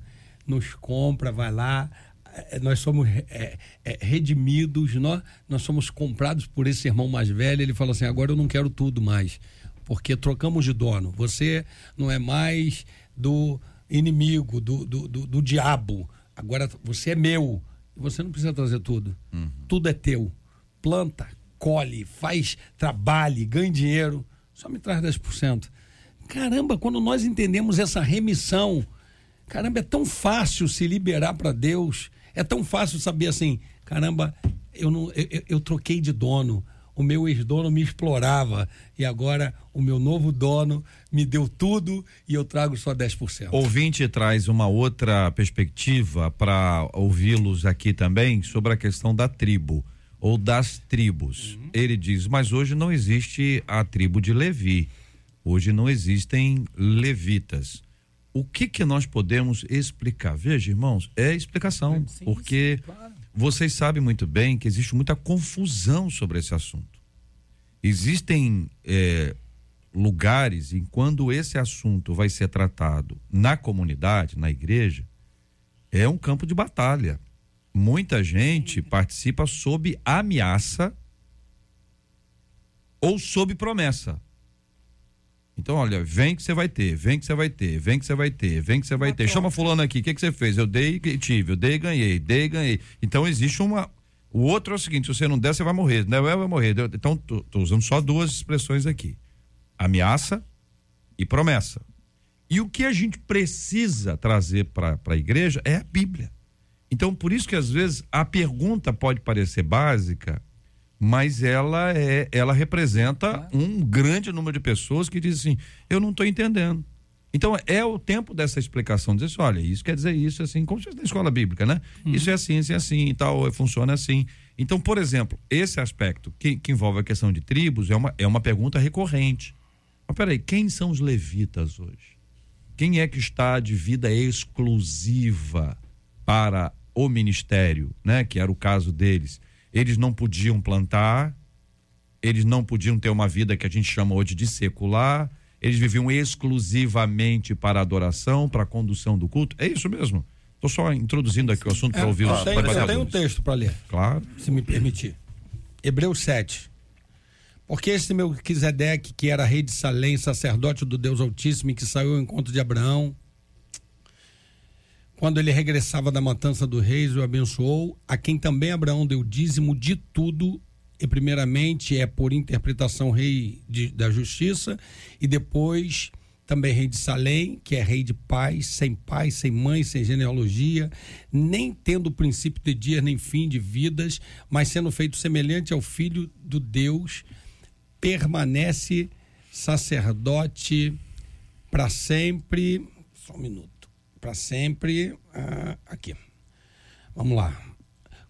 nos compra, vai lá, é, nós somos é, é, redimidos, nós, nós somos comprados por esse irmão mais velho. Ele fala assim: agora eu não quero tudo mais, porque trocamos de dono. Você não é mais do inimigo, do, do, do, do diabo. Agora você é meu. Você não precisa trazer tudo. Uhum. Tudo é teu. Planta, colhe, faz, trabalhe, ganhe dinheiro. Só me traz 10%. Caramba, quando nós entendemos essa remissão, caramba, é tão fácil se liberar para Deus. É tão fácil saber assim, caramba, eu não eu, eu troquei de dono o meu ex-dono me explorava e agora o meu novo dono me deu tudo e eu trago só 10%. Ouvinte traz uma outra perspectiva para ouvi-los aqui também sobre a questão da tribo ou das tribos. Uhum. Ele diz: "Mas hoje não existe a tribo de Levi. Hoje não existem levitas. o que que nós podemos explicar? Veja, irmãos, é explicação, Sim, porque sim, claro. vocês sabem muito bem que existe muita confusão sobre esse assunto. Existem é, lugares em quando esse assunto vai ser tratado na comunidade, na igreja, é um campo de batalha. Muita gente participa sob ameaça ou sob promessa. Então, olha, vem que você vai ter, vem que você vai ter, vem que você vai ter, vem que você vai ter. Chama fulano aqui, o que, que você fez? Eu dei e tive, eu dei e ganhei, dei e ganhei. Então existe uma. O outro é o seguinte: se você não der, você vai morrer. Não, eu vai morrer. Então, tô, tô usando só duas expressões aqui: ameaça e promessa. E o que a gente precisa trazer para a igreja é a Bíblia. Então, por isso que às vezes a pergunta pode parecer básica, mas ela é, ela representa um grande número de pessoas que dizem assim: eu não estou entendendo. Então é o tempo dessa explicação, dizer assim, olha, isso quer dizer isso, assim, como se fosse na escola bíblica, né? Isso é assim, assim, assim e tal, funciona assim. Então, por exemplo, esse aspecto que, que envolve a questão de tribos é uma, é uma pergunta recorrente. Mas peraí, quem são os levitas hoje? Quem é que está de vida exclusiva para o ministério, né? Que era o caso deles. Eles não podiam plantar, eles não podiam ter uma vida que a gente chama hoje de secular, eles viviam exclusivamente para a adoração, para a condução do culto. É isso mesmo? Estou só introduzindo aqui o assunto para ouvir eu os tenho, eu tenho um texto para ler, Claro. se me permitir. Hebreus 7. Porque esse Melquisedeque, que era rei de Salém, sacerdote do Deus Altíssimo e que saiu ao encontro de Abraão, quando ele regressava da matança do reis, o abençoou, a quem também Abraão deu dízimo de tudo, e primeiramente é por interpretação rei de- da justiça, e depois também rei de Salém, que é rei de paz, sem pai, sem mãe, sem genealogia, nem tendo princípio de dias nem fim de vidas, mas sendo feito semelhante ao filho do Deus, permanece sacerdote para sempre. Só um minuto. Para sempre. ah, aqui. Vamos lá.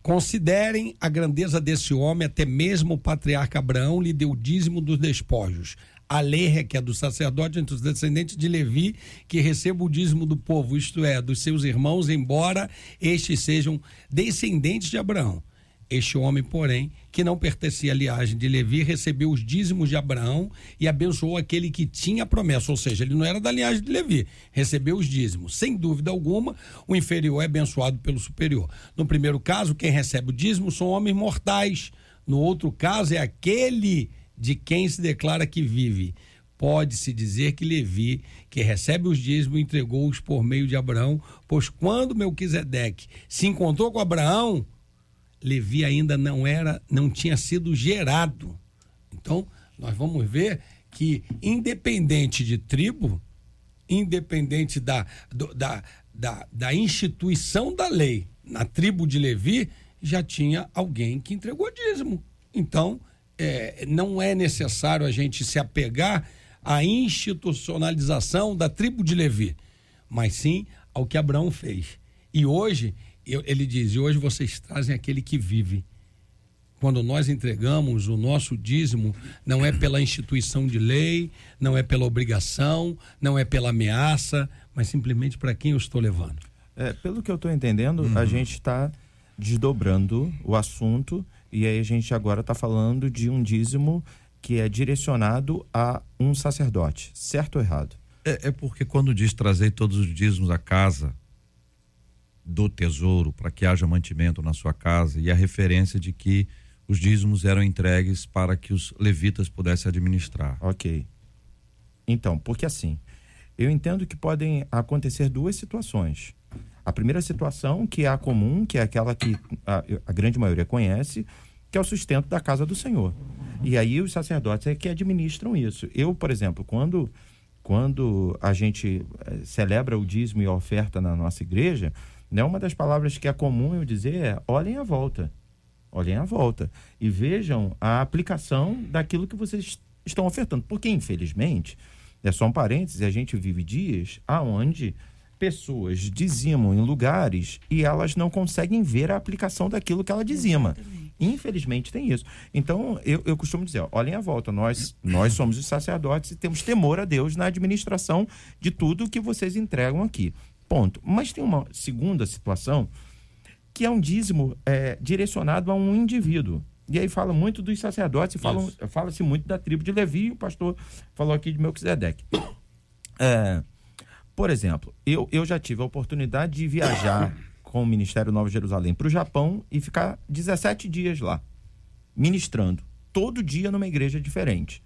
Considerem a grandeza desse homem, até mesmo o patriarca Abraão lhe deu o dízimo dos despojos. A lei requer do sacerdote entre os descendentes de Levi que receba o dízimo do povo, isto é, dos seus irmãos, embora estes sejam descendentes de Abraão. Este homem, porém, que não pertencia à linhagem de Levi, recebeu os dízimos de Abraão e abençoou aquele que tinha a promessa. Ou seja, ele não era da linhagem de Levi, recebeu os dízimos. Sem dúvida alguma, o inferior é abençoado pelo superior. No primeiro caso, quem recebe o dízimo são homens mortais. No outro caso, é aquele de quem se declara que vive. Pode-se dizer que Levi, que recebe os dízimos, entregou-os por meio de Abraão, pois quando Melquisedeque se encontrou com Abraão, Levi ainda não era, não tinha sido gerado. Então, nós vamos ver que independente de tribo, independente da, do- da, da, da instituição da lei, na tribo de Levi já tinha alguém que entregou dízimo. Então, é, não é necessário a gente se apegar à institucionalização da tribo de Levi, mas sim ao que Abraão fez. E hoje, ele diz: e hoje vocês trazem aquele que vive. Quando nós entregamos o nosso dízimo, não é pela instituição de lei, não é pela obrigação, não é pela ameaça, mas simplesmente para quem eu estou levando. É, pelo que eu estou entendendo, a gente está desdobrando o assunto e aí a gente agora está falando de um dízimo que é direcionado a um sacerdote, certo ou errado? É, é porque quando diz trazer todos os dízimos à casa do tesouro para que haja mantimento na sua casa e a referência de que os dízimos eram entregues para que os levitas pudessem administrar. Ok. Então, porque assim, eu entendo que podem acontecer duas situações. A primeira situação, que é a comum, que é aquela que a, a grande maioria conhece, que é o sustento da casa do Senhor. E aí os sacerdotes é que administram isso. Eu, por exemplo, quando, quando a gente eh, celebra o dízimo e a oferta na nossa igreja, né, uma das palavras que é comum eu dizer é olhem à volta. Olhem à volta e vejam a aplicação daquilo que vocês estão ofertando. Porque, infelizmente, é só um parênteses, a gente vive dias aonde pessoas dizimam em lugares e elas não conseguem ver a aplicação daquilo que ela dizima. Infelizmente tem isso. Então, eu, eu costumo dizer, ó, olhem a volta, nós, nós somos os sacerdotes e temos temor a Deus na administração de tudo que vocês entregam aqui. Ponto. Mas tem uma segunda situação que é um dízimo é, direcionado a um indivíduo. E aí fala muito dos sacerdotes, fala-se muito da tribo de Levi, o pastor falou aqui de Melquisedeque. *coughs* É, por exemplo, eu, eu já tive a oportunidade de viajar *coughs* com o Ministério Nova Jerusalém para o Japão e ficar 17 dias lá, ministrando, todo dia numa igreja diferente.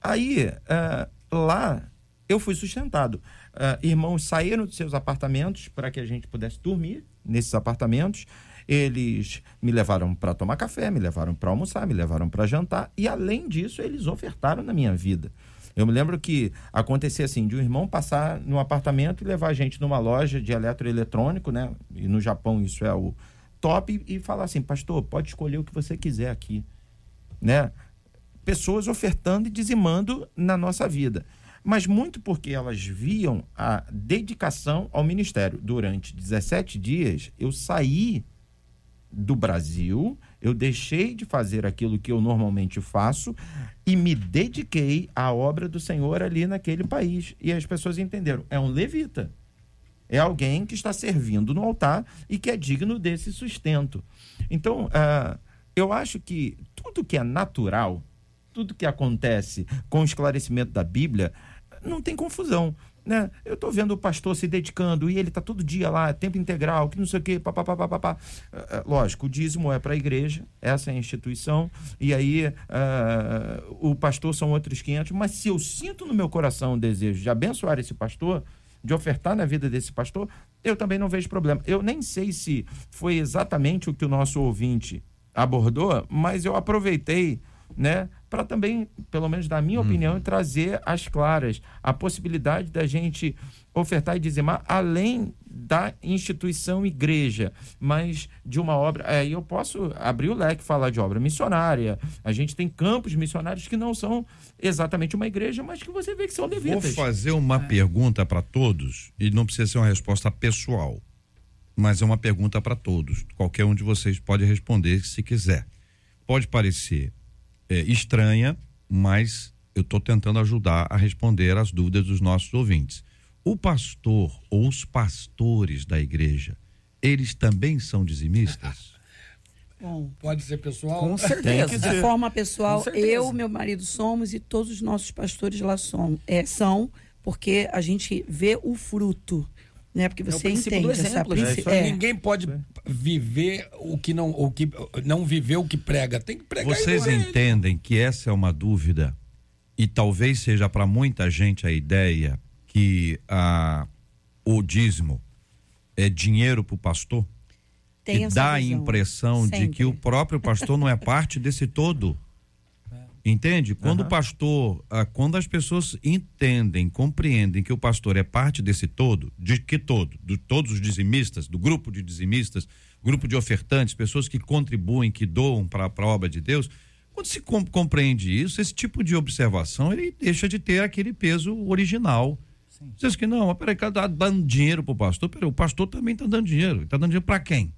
Aí, é, lá, eu fui sustentado. É, irmãos saíram dos seus apartamentos para que a gente pudesse dormir nesses apartamentos. Eles me levaram para tomar café, me levaram para almoçar, me levaram para jantar. E, além disso, eles ofertaram na minha vida. Eu me lembro que acontecia assim, de um irmão passar no apartamento e levar a gente numa loja de eletroeletrônico, né? E no Japão isso é o top, e, e falar assim, pastor, pode escolher o que você quiser aqui, né? Pessoas ofertando e dizimando na nossa vida. Mas muito porque elas viam a dedicação ao ministério. Durante 17 dias, eu saí do Brasil, eu deixei de fazer aquilo que eu normalmente faço e me dediquei à obra do Senhor ali naquele país. E as pessoas entenderam, é um levita. É alguém que está servindo no altar e que é digno desse sustento. Então, ah, eu acho que tudo que é natural, tudo que acontece com o esclarecimento da Bíblia, não tem confusão. Né? Eu estou vendo o pastor se dedicando e ele está todo dia lá, tempo integral, que não sei o quê, papapá, papapá. Ah, ah, Lógico, o dízimo é para a igreja, essa é a instituição, e aí ah, o pastor são outros 500, mas se eu sinto no meu coração o desejo de abençoar esse pastor, de ofertar na vida desse pastor, eu também não vejo problema. Eu nem sei se foi exatamente o que o nosso ouvinte abordou, mas eu aproveitei, né, para também, pelo menos na minha opinião, trazer às claras a possibilidade da gente ofertar e dizimar além da instituição igreja, mas de uma obra. Aí eu posso abrir o leque e falar de obra missionária. A gente tem campos missionários que não são exatamente uma igreja, mas que você vê que são Vou levitas. fazer uma pergunta para todos e não precisa ser uma resposta pessoal, mas é uma pergunta para todos. Qualquer um de vocês pode responder se quiser. Pode parecer é, estranha, mas eu estou tentando ajudar a responder as dúvidas dos nossos ouvintes. O pastor ou os pastores da igreja, eles também são dizimistas? *laughs* Bom, Pode ser pessoal? Com certeza. de forma pessoal, eu, meu marido somos e todos os nossos pastores lá são, é, são porque a gente vê o fruto, né? Porque o você princípio do entende essa exemplo, né? princi- Isso aí. é. Ninguém pode viver o que não, o que não viver o que prega. Tem que pregar. Vocês ele. entendem que essa é uma dúvida e talvez seja para muita gente a ideia que ah, o dízimo é dinheiro para o pastor? Tem e essa dá a visão. impressão de Sempre. que o próprio pastor não é parte desse todo. *laughs* Entende? Quando o pastor, ah, quando as pessoas entendem, compreendem que o pastor é parte desse todo, de que todo? De todos os dizimistas, do grupo de dizimistas, grupo de ofertantes, pessoas que contribuem, que doam para a obra de Deus. Quando se com- compreende isso, esse tipo de observação ele deixa de ter aquele peso original. Diz que não, mas peraí, tá dando dinheiro pro pastor, peraí, o pastor também está dando dinheiro. Está dando dinheiro para quem?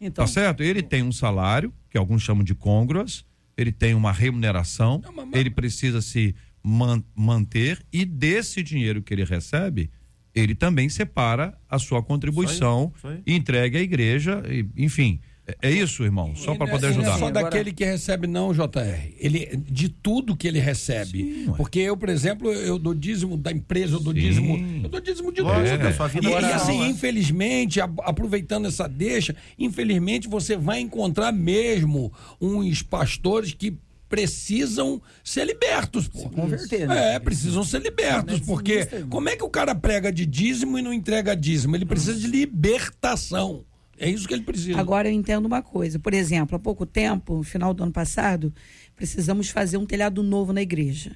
Então, Tá certo? Ele tem um salário, que alguns chamam de congruas, ele tem uma remuneração, Não, mas- ele precisa se man- manter e desse dinheiro que ele recebe, ele também separa a sua contribuição e entregue à igreja, e, enfim. É, é isso, irmão, só para não é- poder ele não ajudar. é só daquele que recebe, não, JR. Ele, de tudo que ele recebe. Sim. Porque eu, por exemplo, eu dou dízimo da empresa, eu dou Sim. dízimo. Eu dou dízimo de tudo. sua vida e, moral, e assim, né? infelizmente, aproveitando essa deixa, infelizmente você vai encontrar mesmo uns pastores que precisam ser libertos, pô. converter, né? É, precisam ser libertos, porque como é que o cara prega de dízimo e não entrega dízimo? Ele precisa de libertação. É isso que ele precisa. Agora eu entendo uma coisa. Por exemplo, há pouco tempo, no final do ano passado, precisamos fazer um telhado novo na igreja.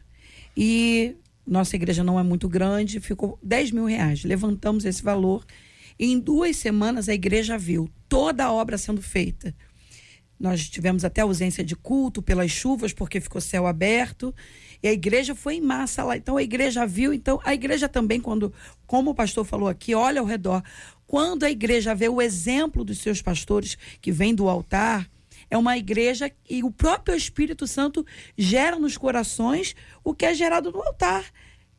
E nossa igreja não é muito grande, ficou 10 mil reais. Levantamos esse valor. Em duas semanas a igreja viu toda a obra sendo feita. Nós tivemos até ausência de culto pelas chuvas, porque ficou céu aberto. E a igreja foi em massa lá. Então a igreja viu. Então a igreja também, quando, como o pastor falou aqui, olha ao redor. Quando a igreja vê o exemplo dos seus pastores que vem do altar, é uma igreja e o próprio Espírito Santo gera nos corações o que é gerado no altar,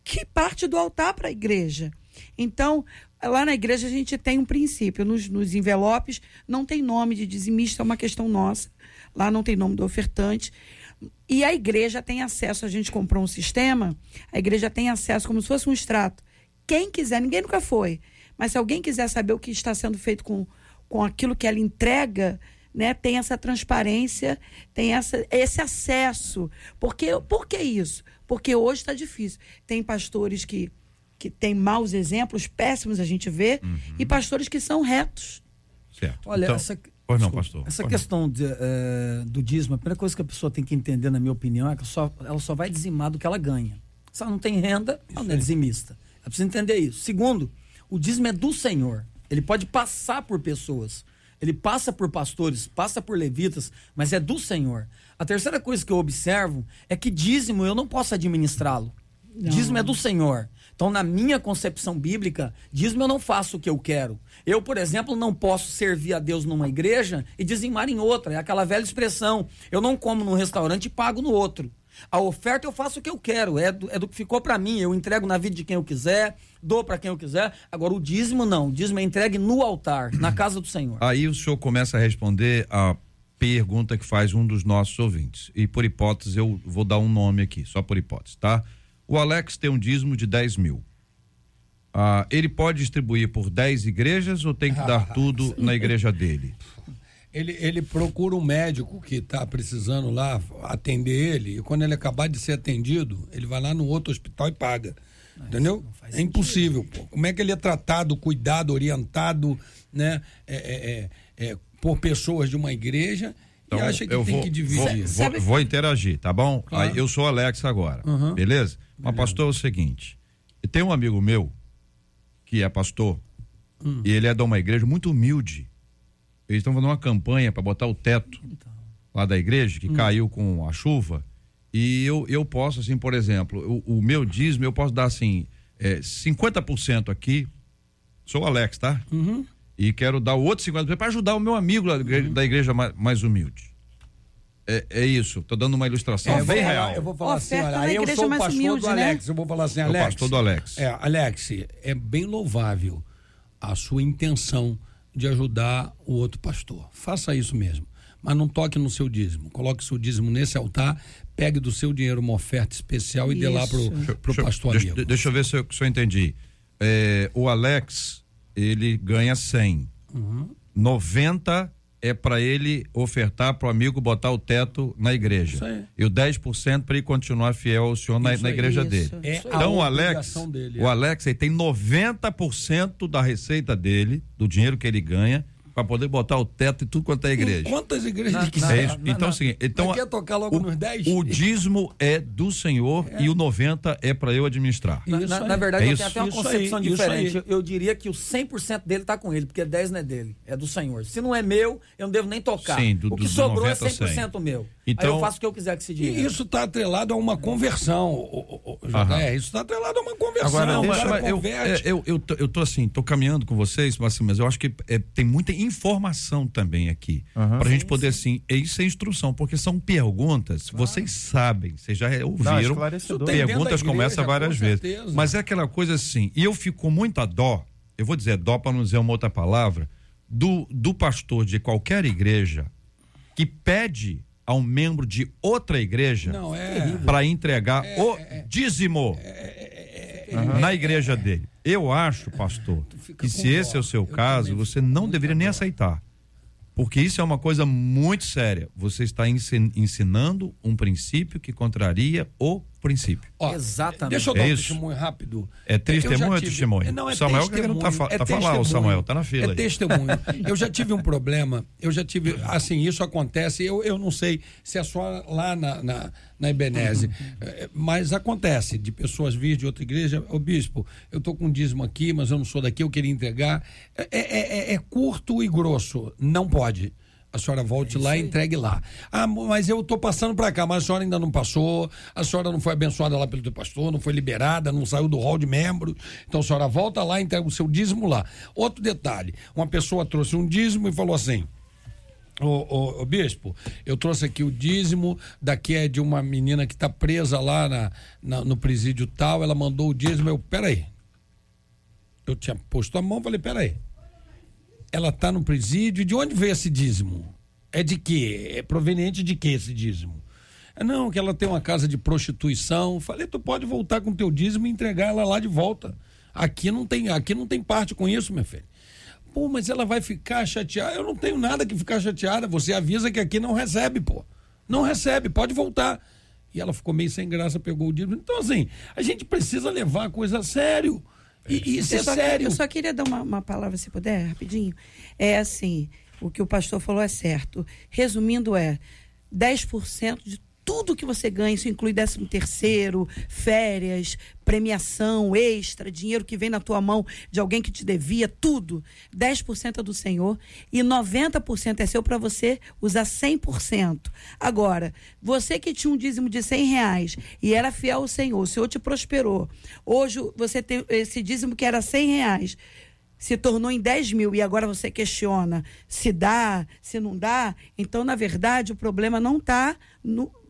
que parte do altar para a igreja. Então, lá na igreja a gente tem um princípio, nos, nos envelopes não tem nome de dizimista, é uma questão nossa. Lá não tem nome do ofertante. E a igreja tem acesso, a gente comprou um sistema, a igreja tem acesso como se fosse um extrato. Quem quiser, ninguém nunca foi, mas se alguém quiser saber o que está sendo feito com, com aquilo que ela entrega, né, tem essa transparência, tem essa, esse acesso. Porque, por que isso? Porque hoje está difícil. Tem pastores que, que têm maus exemplos, péssimos a gente vê, Uhum. e pastores que são retos. Certo. Olha, Então- essa, Pois não, pastor. essa Pois não. questão de, eh, do dízimo, a primeira coisa que a pessoa tem que entender, na minha opinião, é que só, ela só vai dizimar do que ela ganha. Se ela não tem renda, ela não é dizimista. Ela precisa entender isso. Segundo, o dízimo é do Senhor. Ele pode passar por pessoas. Ele passa por pastores, passa por levitas, mas é do Senhor. A terceira coisa que eu observo é que dízimo eu não posso administrá-lo. Dízimo é do Senhor. Então, na minha concepção bíblica, dízimo eu não faço o que eu quero. Eu, por exemplo, não posso servir a Deus numa igreja e dizimar em outra. É aquela velha expressão. Eu não como num restaurante e pago no outro. A oferta eu faço o que eu quero, é do, é do que ficou para mim. Eu entrego na vida de quem eu quiser, dou para quem eu quiser. Agora, o dízimo não. O dízimo é entregue no altar, na *clears throat* casa do Senhor. Aí o senhor começa a responder a pergunta que faz um dos nossos ouvintes. E por hipótese, eu vou dar um nome aqui, só por hipótese, tá? O Alex tem um dízimo de 10 mil. Ah, ele pode distribuir por 10 igrejas ou tem que dar *laughs* tudo na igreja dele? Ele, ele procura um médico que está precisando lá atender ele, e quando ele acabar de ser atendido, ele vai lá no outro hospital e paga. entendeu? É impossível. Pô. Como é que ele é tratado, cuidado, orientado, né? É, é, é, é, por pessoas de uma igreja Então, e acha que eu tem vou, que vou, dividir. vou- vou interagir, tá bom? Claro. Aí eu sou o Alex agora, beleza? Mas pastor é o seguinte, tem um amigo meu que é pastor Hum. e ele é de uma igreja muito humilde. Eles estão fazendo uma campanha para botar o teto lá da igreja Hum. que caiu com a chuva e eu, eu posso assim, por exemplo, o, o meu dízimo eu posso dar assim é, 50% aqui. Sou o Alex, tá? Uhum. E quero dar o outro 50% para ajudar o meu amigo lá da igreja, da igreja mais, mais humilde. É, é isso, tô dando uma ilustração É, vou bem real. Eu vou falar assim, olha, eu sou o pastor humilde, do né? Alex. Eu vou falar assim, É o Alex. pastor do Alex. É, Alex, é bem louvável a sua intenção de ajudar o outro pastor. Faça isso mesmo. Mas não toque no seu dízimo. Coloque seu dízimo nesse altar, pegue do seu dinheiro uma oferta especial e dê lá pro, pro pastor deixa, amigo. deixa eu ver se eu, se eu entendi. É, o Alex, ele ganha 100. Uhum. 90 é para ele ofertar para o amigo botar o teto na igreja. Isso aí. E o 10% para ele continuar fiel ao senhor na, na igreja Isso. dele. É Então o Alex, dele, o é. Alex ele tem 90% da receita dele, do dinheiro que ele ganha, para poder botar o teto e tudo quanto é igreja. Quantas igrejas Na- ele na- quiser? É isso. Não, Então, não. é o seguinte, então quer tocar logo o, nos 10? o dízimo é do Senhor e o 90 é para eu administrar. Na, na- na verdade, É eu isso. tenho até uma Isso concepção aí, diferente. Eu, eu diria que o 100% dele está com ele, porque 10 não é dele, é do Senhor. Se não é meu, eu não devo nem tocar. Sim, do- o que do sobrou 90 é 100% meu. Aí Então- eu faço o que eu quiser com esse E dinheiro. isso está atrelado a uma conversão, o, o, o, Aham. JR. Isso está atrelado a uma conversão. Agora, deixa, cara mas eu, é, eu, eu, tô, eu tô assim, tô caminhando com vocês, mas, assim, mas eu acho que é, tem muita informação também aqui. Aham. Pra gente poder, assim, é isso é instrução, porque são perguntas, vocês sabem, vocês já ouviram dentro perguntas essa várias com vezes. certeza. Mas é aquela coisa assim, e eu fico com muita dó, eu vou dizer dó para não dizer uma outra palavra, do, do pastor de qualquer igreja que pede a um membro de outra igreja é. para entregar o dízimo na igreja dele. Eu acho, pastor, que se esse dó. é o seu Eu caso, você não deveria nem dó. aceitar. Porque isso é uma coisa muito séria. Você está ensin- ensinando um princípio que contraria o princípio. Ó, Exatamente. Deixa eu dar É um isso. testemunho rápido. É testemunho ou é tive- testemunho? Não, é Samuel que testemunho. não tá fa- é tá falando. Samuel, tá na fila É aí. testemunho. Eu já tive um *laughs* problema, eu já tive, assim, isso acontece, eu, eu não sei se é só lá na, na, na Ibenese, eh, mas acontece, de pessoas vir de outra igreja, ô bispo, eu tô com um dízimo aqui, mas eu não sou daqui, eu queria entregar. É, é- é- é curto e grosso, não pode. A senhora volte lá e entregue lá. Ah, mas eu estou passando para cá, mas a senhora ainda não passou, a senhora não foi abençoada lá pelo teu pastor, não foi liberada, não saiu do hall de membros. Então a senhora volta lá e entrega o seu dízimo lá. Outro detalhe: uma pessoa trouxe um dízimo e falou assim. Ô, ô, ô, bispo, eu trouxe aqui o dízimo, daqui é de uma menina que está presa lá na, na- no presídio tal, ela mandou o dízimo, eu, peraí. Eu tinha posto a mão, falei, peraí. Ela está no presídio, de onde veio esse dízimo? É de quê? É proveniente de quê esse dízimo? É, não, que ela tem uma casa de prostituição. Falei, tu pode voltar com teu dízimo e entregar ela lá de volta. Aqui não tem, aqui não tem parte com isso, minha filha. Pô, mas ela vai ficar chateada. Eu não tenho nada que ficar chateada. Você avisa que aqui não recebe, pô. Não recebe, pode voltar. E ela ficou meio sem graça, pegou o dízimo. Então, assim, a gente precisa levar a coisa a sério. E, e isso é eu, só, sério. eu só queria dar uma, uma palavra, se puder, rapidinho. É assim, o que o pastor falou é certo. Resumindo, é 10% de tudo que você ganha, isso inclui 13 terceiro, férias, premiação, extra, dinheiro que vem na tua mão de alguém que te devia, tudo. 10% é do Senhor e 90% é seu para você usar 100%. Agora, você que tinha um dízimo de 100 reais e era fiel ao Senhor, o Senhor te prosperou. Hoje você tem esse dízimo que era 100 reais se tornou em 10 mil e agora você questiona se dá, se não dá, então, na verdade, o problema não está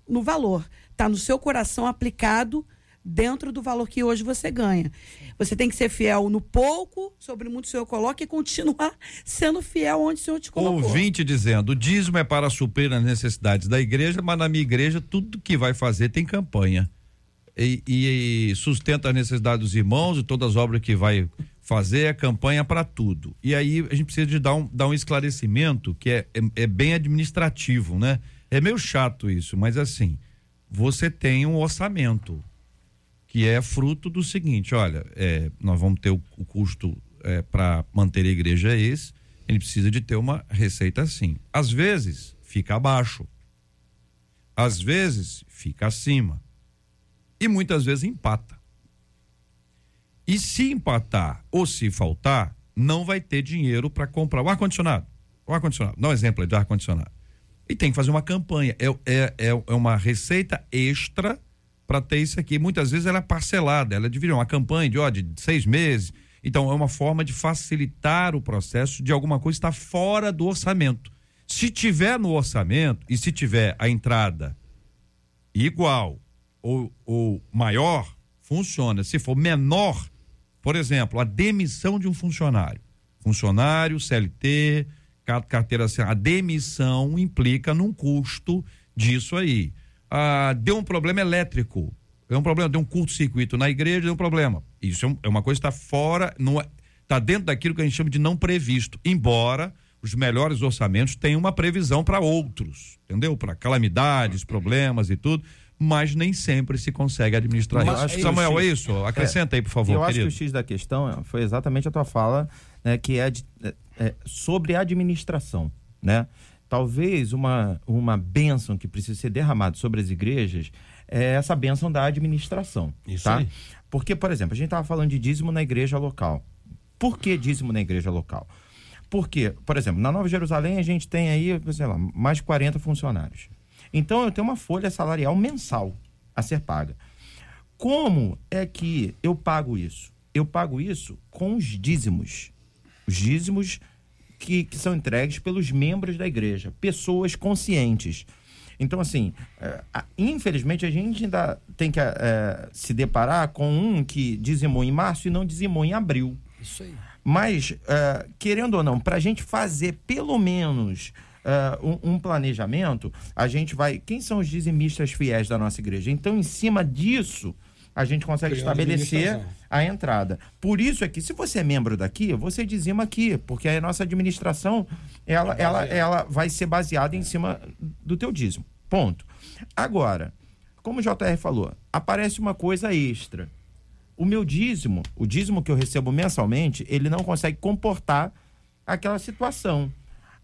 no, valor, está no seu coração aplicado dentro do valor que hoje você ganha. Você tem que ser fiel no pouco, sobre muito o Senhor coloca e continuar sendo fiel onde o Senhor te colocou. Ouvinte dizendo: o dízimo é para suprir as necessidades da igreja, mas na minha igreja tudo que vai fazer tem campanha. E, e sustenta as necessidades dos irmãos e todas as obras que vai fazer é campanha para tudo. E aí a gente precisa de dar um, dar um esclarecimento que é, é, é bem administrativo, né? É meio chato isso, mas assim, você tem um orçamento que é fruto do seguinte: olha, é, nós vamos ter o, o custo é, para manter a igreja esse, ele precisa de ter uma receita assim. Às vezes fica abaixo, às vezes fica acima e muitas vezes empata. E se empatar ou se faltar, não vai ter dinheiro para comprar o ar-condicionado. O ar-condicionado, dá um exemplo aí do ar-condicionado. E tem que fazer uma campanha. É, é, é, é uma receita extra para ter isso aqui. Muitas vezes ela é parcelada, ela é dividida, uma campanha de, ó, de seis meses. Então, é uma forma de facilitar o processo de alguma coisa estar fora do orçamento. Se tiver no orçamento e se tiver a entrada igual ou, ou maior, funciona. Se for menor, por exemplo, a demissão de um funcionário. Funcionário, CLT, carteira a demissão implica num custo disso aí. Ah, deu um problema elétrico, deu um problema, deu um curto-circuito na igreja, deu um problema. Isso é, é uma coisa que está fora, não está dentro daquilo que a gente chama de não previsto. Embora os melhores orçamentos tenham uma previsão para outros, entendeu? Para calamidades, problemas e tudo mas nem sempre se consegue administrar Mas isso. Samuel, é isso? Acrescenta é, aí, por favor, Eu querido. acho que o X da questão foi exatamente a tua fala, né, que é, de, é, sobre a administração, né? Talvez uma, uma bênção que precisa ser derramada sobre as igrejas é essa bênção da administração, Isso tá? aí. Porque, por exemplo, a gente estava falando de dízimo na igreja local. Por que dízimo na igreja local? Porque, por exemplo, na Nova Jerusalém a gente tem aí, sei lá, mais de 40 funcionários. Então eu tenho uma folha salarial mensal a ser paga. Como é que eu pago isso? Eu pago isso com os dízimos. Os dízimos que, que são entregues pelos membros da igreja, pessoas conscientes. Então, assim, é, infelizmente a gente ainda tem que é, se deparar com um que dizimou em março e não dizimou em abril. Isso aí. Mas, é, querendo ou não, para a gente fazer pelo menos é, um, um planejamento, a gente vai. Quem são os dizimistas fiéis da nossa igreja? Então, em cima disso, a gente consegue estabelecer a entrada. Por isso é que, se você é membro daqui, você dizima aqui, porque a nossa administração ela, ela, ela vai ser baseada em cima do teu dízimo. Ponto. Agora, como o JR falou, aparece uma coisa extra o meu dízimo, o dízimo que eu recebo mensalmente, ele não consegue comportar aquela situação.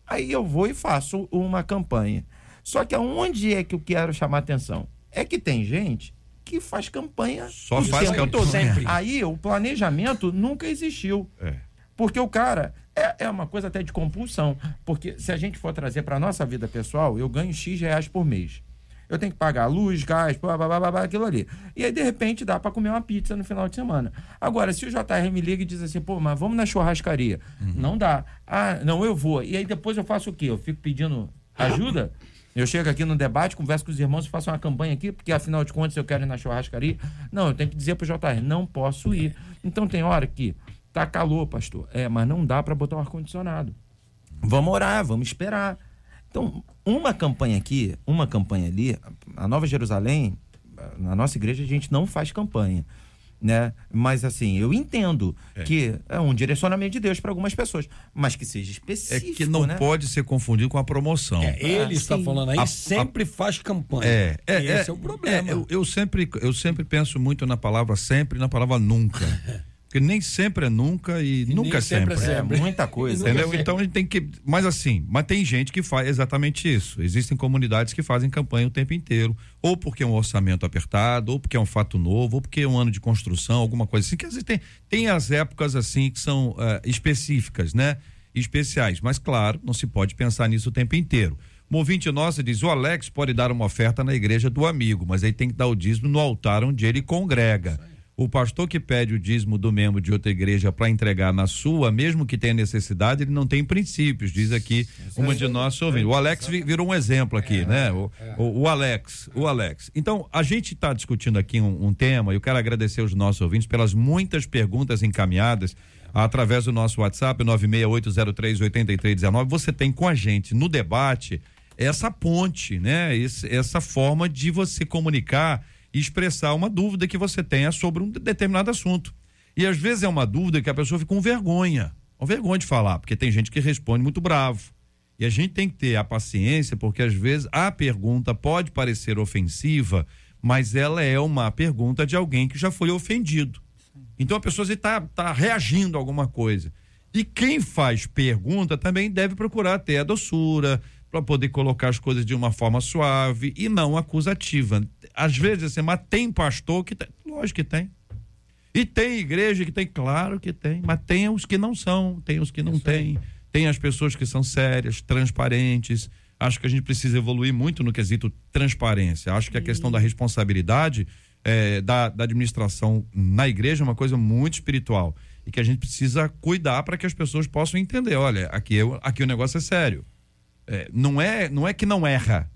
Aí eu vou e faço uma campanha. Só que aonde é que eu quero chamar atenção? É que tem gente que faz campanha Só faz tempo campanha. todo. Sempre. Aí o planejamento nunca existiu. É. Porque o cara é, é uma coisa até de compulsão. Porque se a gente for trazer para nossa vida pessoal, eu ganho X reais por mês. Eu tenho que pagar luz, gás, blá, blá, blá, blá, aquilo ali. E aí, de repente, dá para comer uma pizza no final de semana. Agora, se o JR me liga e diz assim, pô, mas vamos na churrascaria. Uhum. Não dá. Ah, não, eu vou. E aí depois eu faço o quê? Eu fico pedindo ajuda? Eu chego aqui no debate, converso com os irmãos faço uma campanha aqui, porque afinal de contas eu quero ir na churrascaria. Não, eu tenho que dizer pro JR, não posso ir. Então tem hora que tá calor, pastor. É, mas não dá para botar o um ar-condicionado. Vamos orar, vamos esperar. Então, uma campanha aqui, uma campanha ali, a Nova Jerusalém, na nossa igreja a gente não faz campanha né? Mas assim, eu entendo é. que é um direcionamento de Deus para algumas pessoas, mas que seja específico. É que não né? pode ser confundido com a promoção. É, ele ah, está sim. falando aí, a, sempre a, faz campanha. É, é esse é, é o problema. É, eu, eu, sempre, eu sempre penso muito na palavra sempre e na palavra nunca. *laughs* Porque nem sempre é nunca e, e nunca sempre. sempre. É, sempre. É muita coisa. Entendeu? Então a gente tem que. Mas assim, mas tem gente que faz exatamente isso. Existem comunidades que fazem campanha o tempo inteiro. Ou porque é um orçamento apertado, ou porque é um fato novo, ou porque é um ano de construção, alguma coisa assim. Que às vezes tem, tem as épocas assim que são uh, específicas, né? Especiais. Mas, claro, não se pode pensar nisso o tempo inteiro. Um ouvinte nosso diz: o Alex pode dar uma oferta na igreja do amigo, mas aí tem que dar o dízimo no altar onde ele congrega o pastor que pede o dízimo do membro de outra igreja para entregar na sua, mesmo que tenha necessidade, ele não tem princípios, diz aqui uma de nós ouvindo. O Alex virou um exemplo aqui, né? O, o, o, Alex, o Alex. Então, a gente está discutindo aqui um, um tema, e eu quero agradecer os nossos ouvintes pelas muitas perguntas encaminhadas através do nosso WhatsApp 968038319. Você tem com a gente no debate essa ponte, né? Esse, essa forma de você comunicar e expressar uma dúvida que você tenha sobre um determinado assunto. E às vezes é uma dúvida que a pessoa fica com vergonha, com vergonha de falar, porque tem gente que responde muito bravo. E a gente tem que ter a paciência, porque às vezes a pergunta pode parecer ofensiva, mas ela é uma pergunta de alguém que já foi ofendido. Então a pessoa está tá reagindo a alguma coisa. E quem faz pergunta também deve procurar ter a doçura, para poder colocar as coisas de uma forma suave e não acusativa. Às vezes, assim, mas tem pastor que tem. Lógico que tem. E tem igreja que tem, claro que tem, mas tem os que não são, tem os que não têm. Tem as pessoas que são sérias, transparentes. Acho que a gente precisa evoluir muito no quesito transparência. Acho que a questão da responsabilidade é, da, da administração na igreja é uma coisa muito espiritual e que a gente precisa cuidar para que as pessoas possam entender. Olha, aqui, eu, aqui o negócio é sério é, não, é, não é que não erra.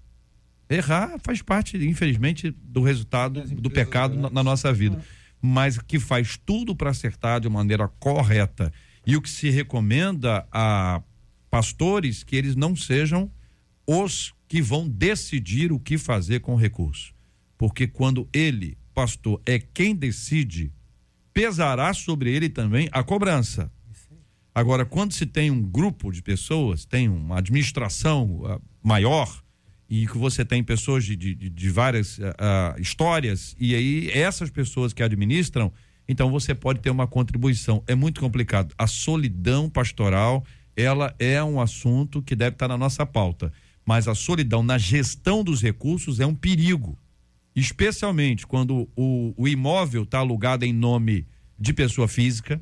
Errar faz parte, infelizmente, do resultado do pecado na, na, nossa vida. Mas que faz tudo para acertar de maneira correta. E o que se recomenda a pastores que eles não sejam os que vão decidir o que fazer com o recurso. Porque quando ele, pastor, é quem decide, pesará sobre ele também a cobrança. Agora, quando se tem um grupo de pessoas, tem uma administração uh, maior, e que você tem pessoas de, de, de várias uh, histórias, e aí essas pessoas que administram, então você pode ter uma contribuição. É muito complicado. A solidão pastoral, ela é um assunto que deve estar na nossa pauta. Mas a solidão na gestão dos recursos é um perigo. Especialmente quando o, o imóvel está alugado em nome de pessoa física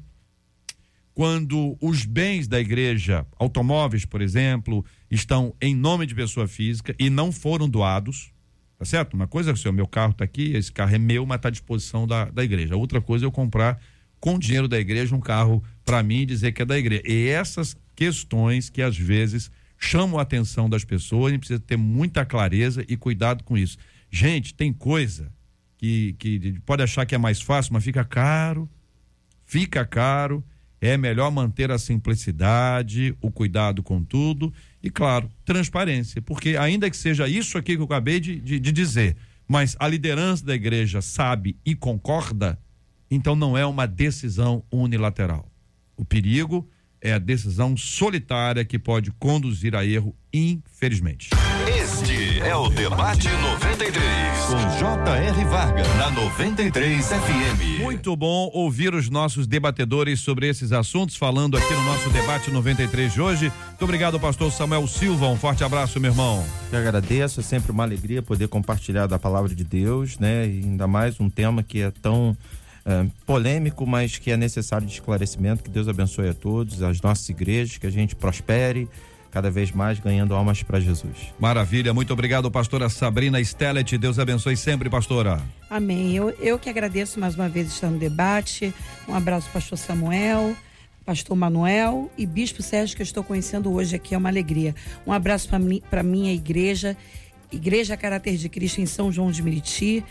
quando os bens da igreja, automóveis, por exemplo, estão em nome de pessoa física e não foram doados, tá certo? Uma coisa é assim, o meu carro está aqui, esse carro é meu, mas está à disposição da, da igreja. Outra coisa é eu comprar com dinheiro da igreja um carro para mim e dizer que é da igreja. E essas questões que às vezes chamam a atenção das pessoas, a gente precisa ter muita clareza e cuidado com isso. Gente, tem coisa que, que pode achar que é mais fácil, mas fica caro, fica caro é melhor manter a simplicidade, o cuidado com tudo e, claro, transparência. Porque, ainda que seja isso aqui que eu acabei de, de, de dizer, mas a liderança da igreja sabe e concorda, então não é uma decisão unilateral. O perigo é a decisão solitária que pode conduzir a erro, infelizmente. Este é o Debate 93, com J.R. Varga, na 93 FM. Muito bom ouvir os nossos debatedores sobre esses assuntos, falando aqui no nosso Debate 93 de hoje. Muito obrigado, pastor Samuel Silva. Um forte abraço, meu irmão. Eu agradeço, é sempre uma alegria poder compartilhar da palavra de Deus, né? E ainda mais um tema que é tão uh, polêmico, mas que é necessário de esclarecimento. Que Deus abençoe a todos, as nossas igrejas, que a gente prospere cada vez mais ganhando almas para Jesus. Maravilha, muito obrigado, pastora Sabrina Stellet. Deus abençoe sempre, pastora. Amém. Eu, eu que agradeço mais uma vez estar no debate. Um abraço, pastor Samuel. Pastor Manuel e Bispo Sérgio, que eu estou conhecendo hoje aqui, é uma alegria. Um abraço para minha igreja, Igreja Caráter de Cristo em São João de Meriti,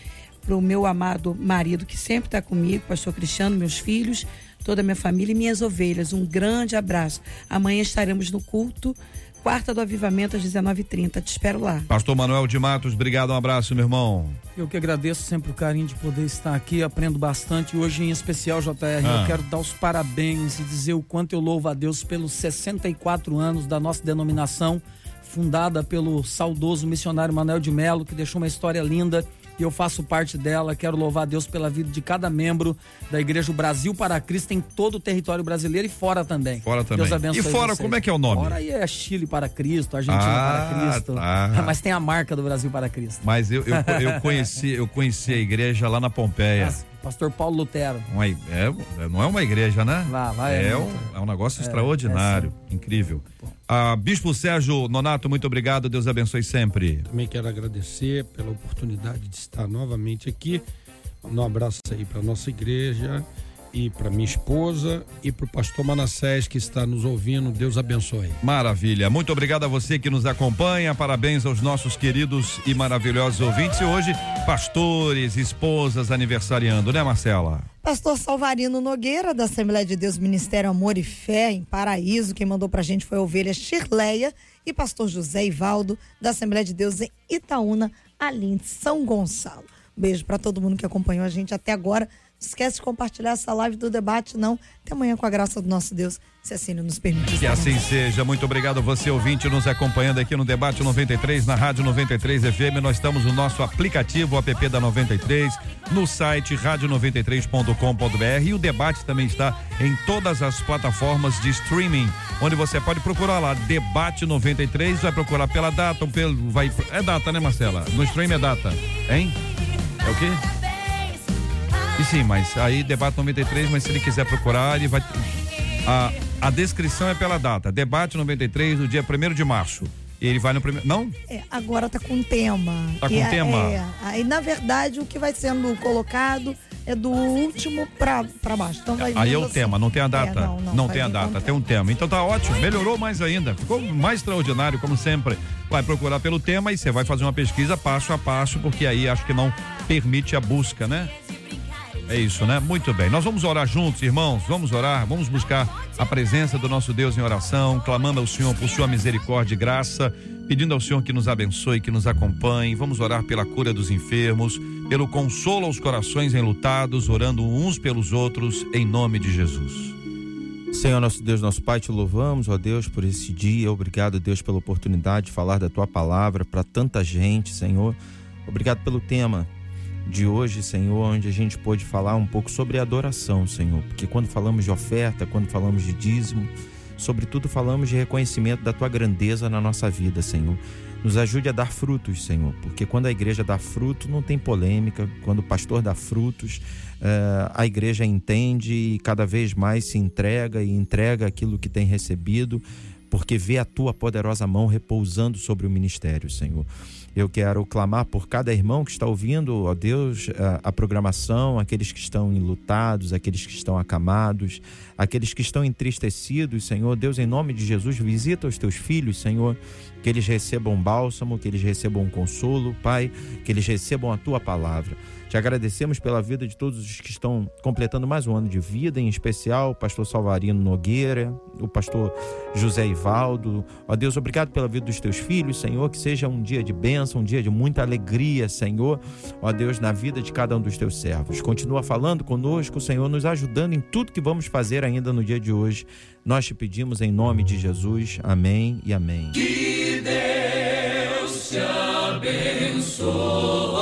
para o meu amado marido que sempre está comigo, Pastor Cristiano, meus filhos, toda a minha família e minhas ovelhas. Um grande abraço. Amanhã estaremos no culto, quarta do avivamento às 19h30. Te espero lá. Pastor Manuel de Matos, obrigado, um abraço, meu irmão. Eu que agradeço sempre o carinho de poder estar aqui, aprendo bastante. Hoje, em especial, JR, ah. eu quero dar os parabéns e dizer o quanto eu louvo a Deus pelos 64 anos da nossa denominação, fundada pelo saudoso missionário Manuel de Melo, que deixou uma história linda eu faço parte dela. Quero louvar a Deus pela vida de cada membro da Igreja Brasil para Cristo em todo o território brasileiro e fora também. Fora também. Deus abençoe. E fora, vocês. como é que é o nome? Fora aí é Chile para Cristo, Argentina ah, para Cristo. Tá. *laughs* Mas tem a marca do Brasil para Cristo. Mas eu, eu, eu, conheci, eu conheci a igreja lá na Pompeia. Pastor Paulo Lutero. Uma, é, não é uma igreja, né? Lá, lá é. É, um, é um negócio é, extraordinário, é incrível. Ah, Bispo Sérgio Nonato, muito obrigado. Deus abençoe sempre. Também quero agradecer pela oportunidade de estar novamente aqui. Um abraço aí para nossa igreja e para minha esposa e para o pastor Manassés que está nos ouvindo. Deus abençoe. Maravilha. Muito obrigado a você que nos acompanha. Parabéns aos nossos queridos e maravilhosos ouvintes. E hoje, pastores, esposas aniversariando, né, Marcela? Pastor Salvarino Nogueira, da Assembleia de Deus Ministério Amor e Fé, em Paraíso. Quem mandou pra gente foi a ovelha Shirleia e pastor José Ivaldo, da Assembleia de Deus em Itaúna, ali em São Gonçalo. beijo para todo mundo que acompanhou a gente até agora esquece de compartilhar essa live do debate, não. Até amanhã, com a graça do nosso Deus, se assim nos permite. Que assim seja. Muito obrigado você, ouvinte, nos acompanhando aqui no Debate 93, na Rádio 93 FM. Nós estamos no nosso aplicativo, o app da 93, no site rádio93.com.br e o debate também está em todas as plataformas de streaming, onde você pode procurar lá, Debate 93, vai procurar pela data, pelo, vai, é data, né, Marcela? No stream é data, hein? É o quê? E sim, mas aí debate 93, mas se ele quiser procurar, ele vai. A, a descrição é pela data. Debate 93, no dia 1 de março. E ele vai no primeiro. Não? É, agora tá com tema. Tá com tema? É, aí, na verdade, o que vai sendo colocado é do último pra, pra baixo. Então vai Aí é o assim. tema, não tem a data. É, não, não, não tem a data, tem um tema. Então tá ótimo, melhorou mais ainda. Ficou mais extraordinário, como sempre. Vai procurar pelo tema e você vai fazer uma pesquisa passo a passo, porque aí acho que não permite a busca, né? É isso, né? Muito bem. Nós vamos orar juntos, irmãos. Vamos orar, vamos buscar a presença do nosso Deus em oração, clamando ao Senhor por sua misericórdia e graça, pedindo ao Senhor que nos abençoe, que nos acompanhe. Vamos orar pela cura dos enfermos, pelo consolo aos corações enlutados, orando uns pelos outros, em nome de Jesus. Senhor nosso Deus, nosso Pai, te louvamos, ó Deus, por esse dia. Obrigado, Deus, pela oportunidade de falar da tua palavra para tanta gente, Senhor. Obrigado pelo tema de hoje, Senhor, onde a gente pôde falar um pouco sobre adoração, Senhor. Porque quando falamos de oferta, quando falamos de dízimo, sobretudo falamos de reconhecimento da tua grandeza na nossa vida, Senhor. Nos ajude a dar frutos, Senhor, porque quando a igreja dá fruto, não tem polêmica. Quando o pastor dá frutos, uh, a igreja entende e cada vez mais se entrega e entrega aquilo que tem recebido, porque vê a tua poderosa mão repousando sobre o ministério, Senhor. Eu quero clamar por cada irmão que está ouvindo, ó Deus, a, a, programação, aqueles que estão enlutados, aqueles que estão acamados, aqueles que estão entristecidos, Senhor. Deus, em nome de Jesus, visita os teus filhos, Senhor, que eles recebam bálsamo, que eles recebam consolo, Pai, que eles recebam a tua palavra. Te agradecemos pela vida de todos os que estão completando mais um ano de vida, em especial o pastor Salvarino Nogueira, o pastor José Ivaldo. Ó Deus, obrigado pela vida dos teus filhos, Senhor, que seja um dia de bênção, um dia de muita alegria, Senhor. Ó Deus, na vida de cada um dos teus servos. Continua falando conosco, Senhor, nos ajudando em tudo que vamos fazer ainda no dia de hoje. Nós te pedimos em nome de Jesus. Amém e amém. Que Deus te abençoe.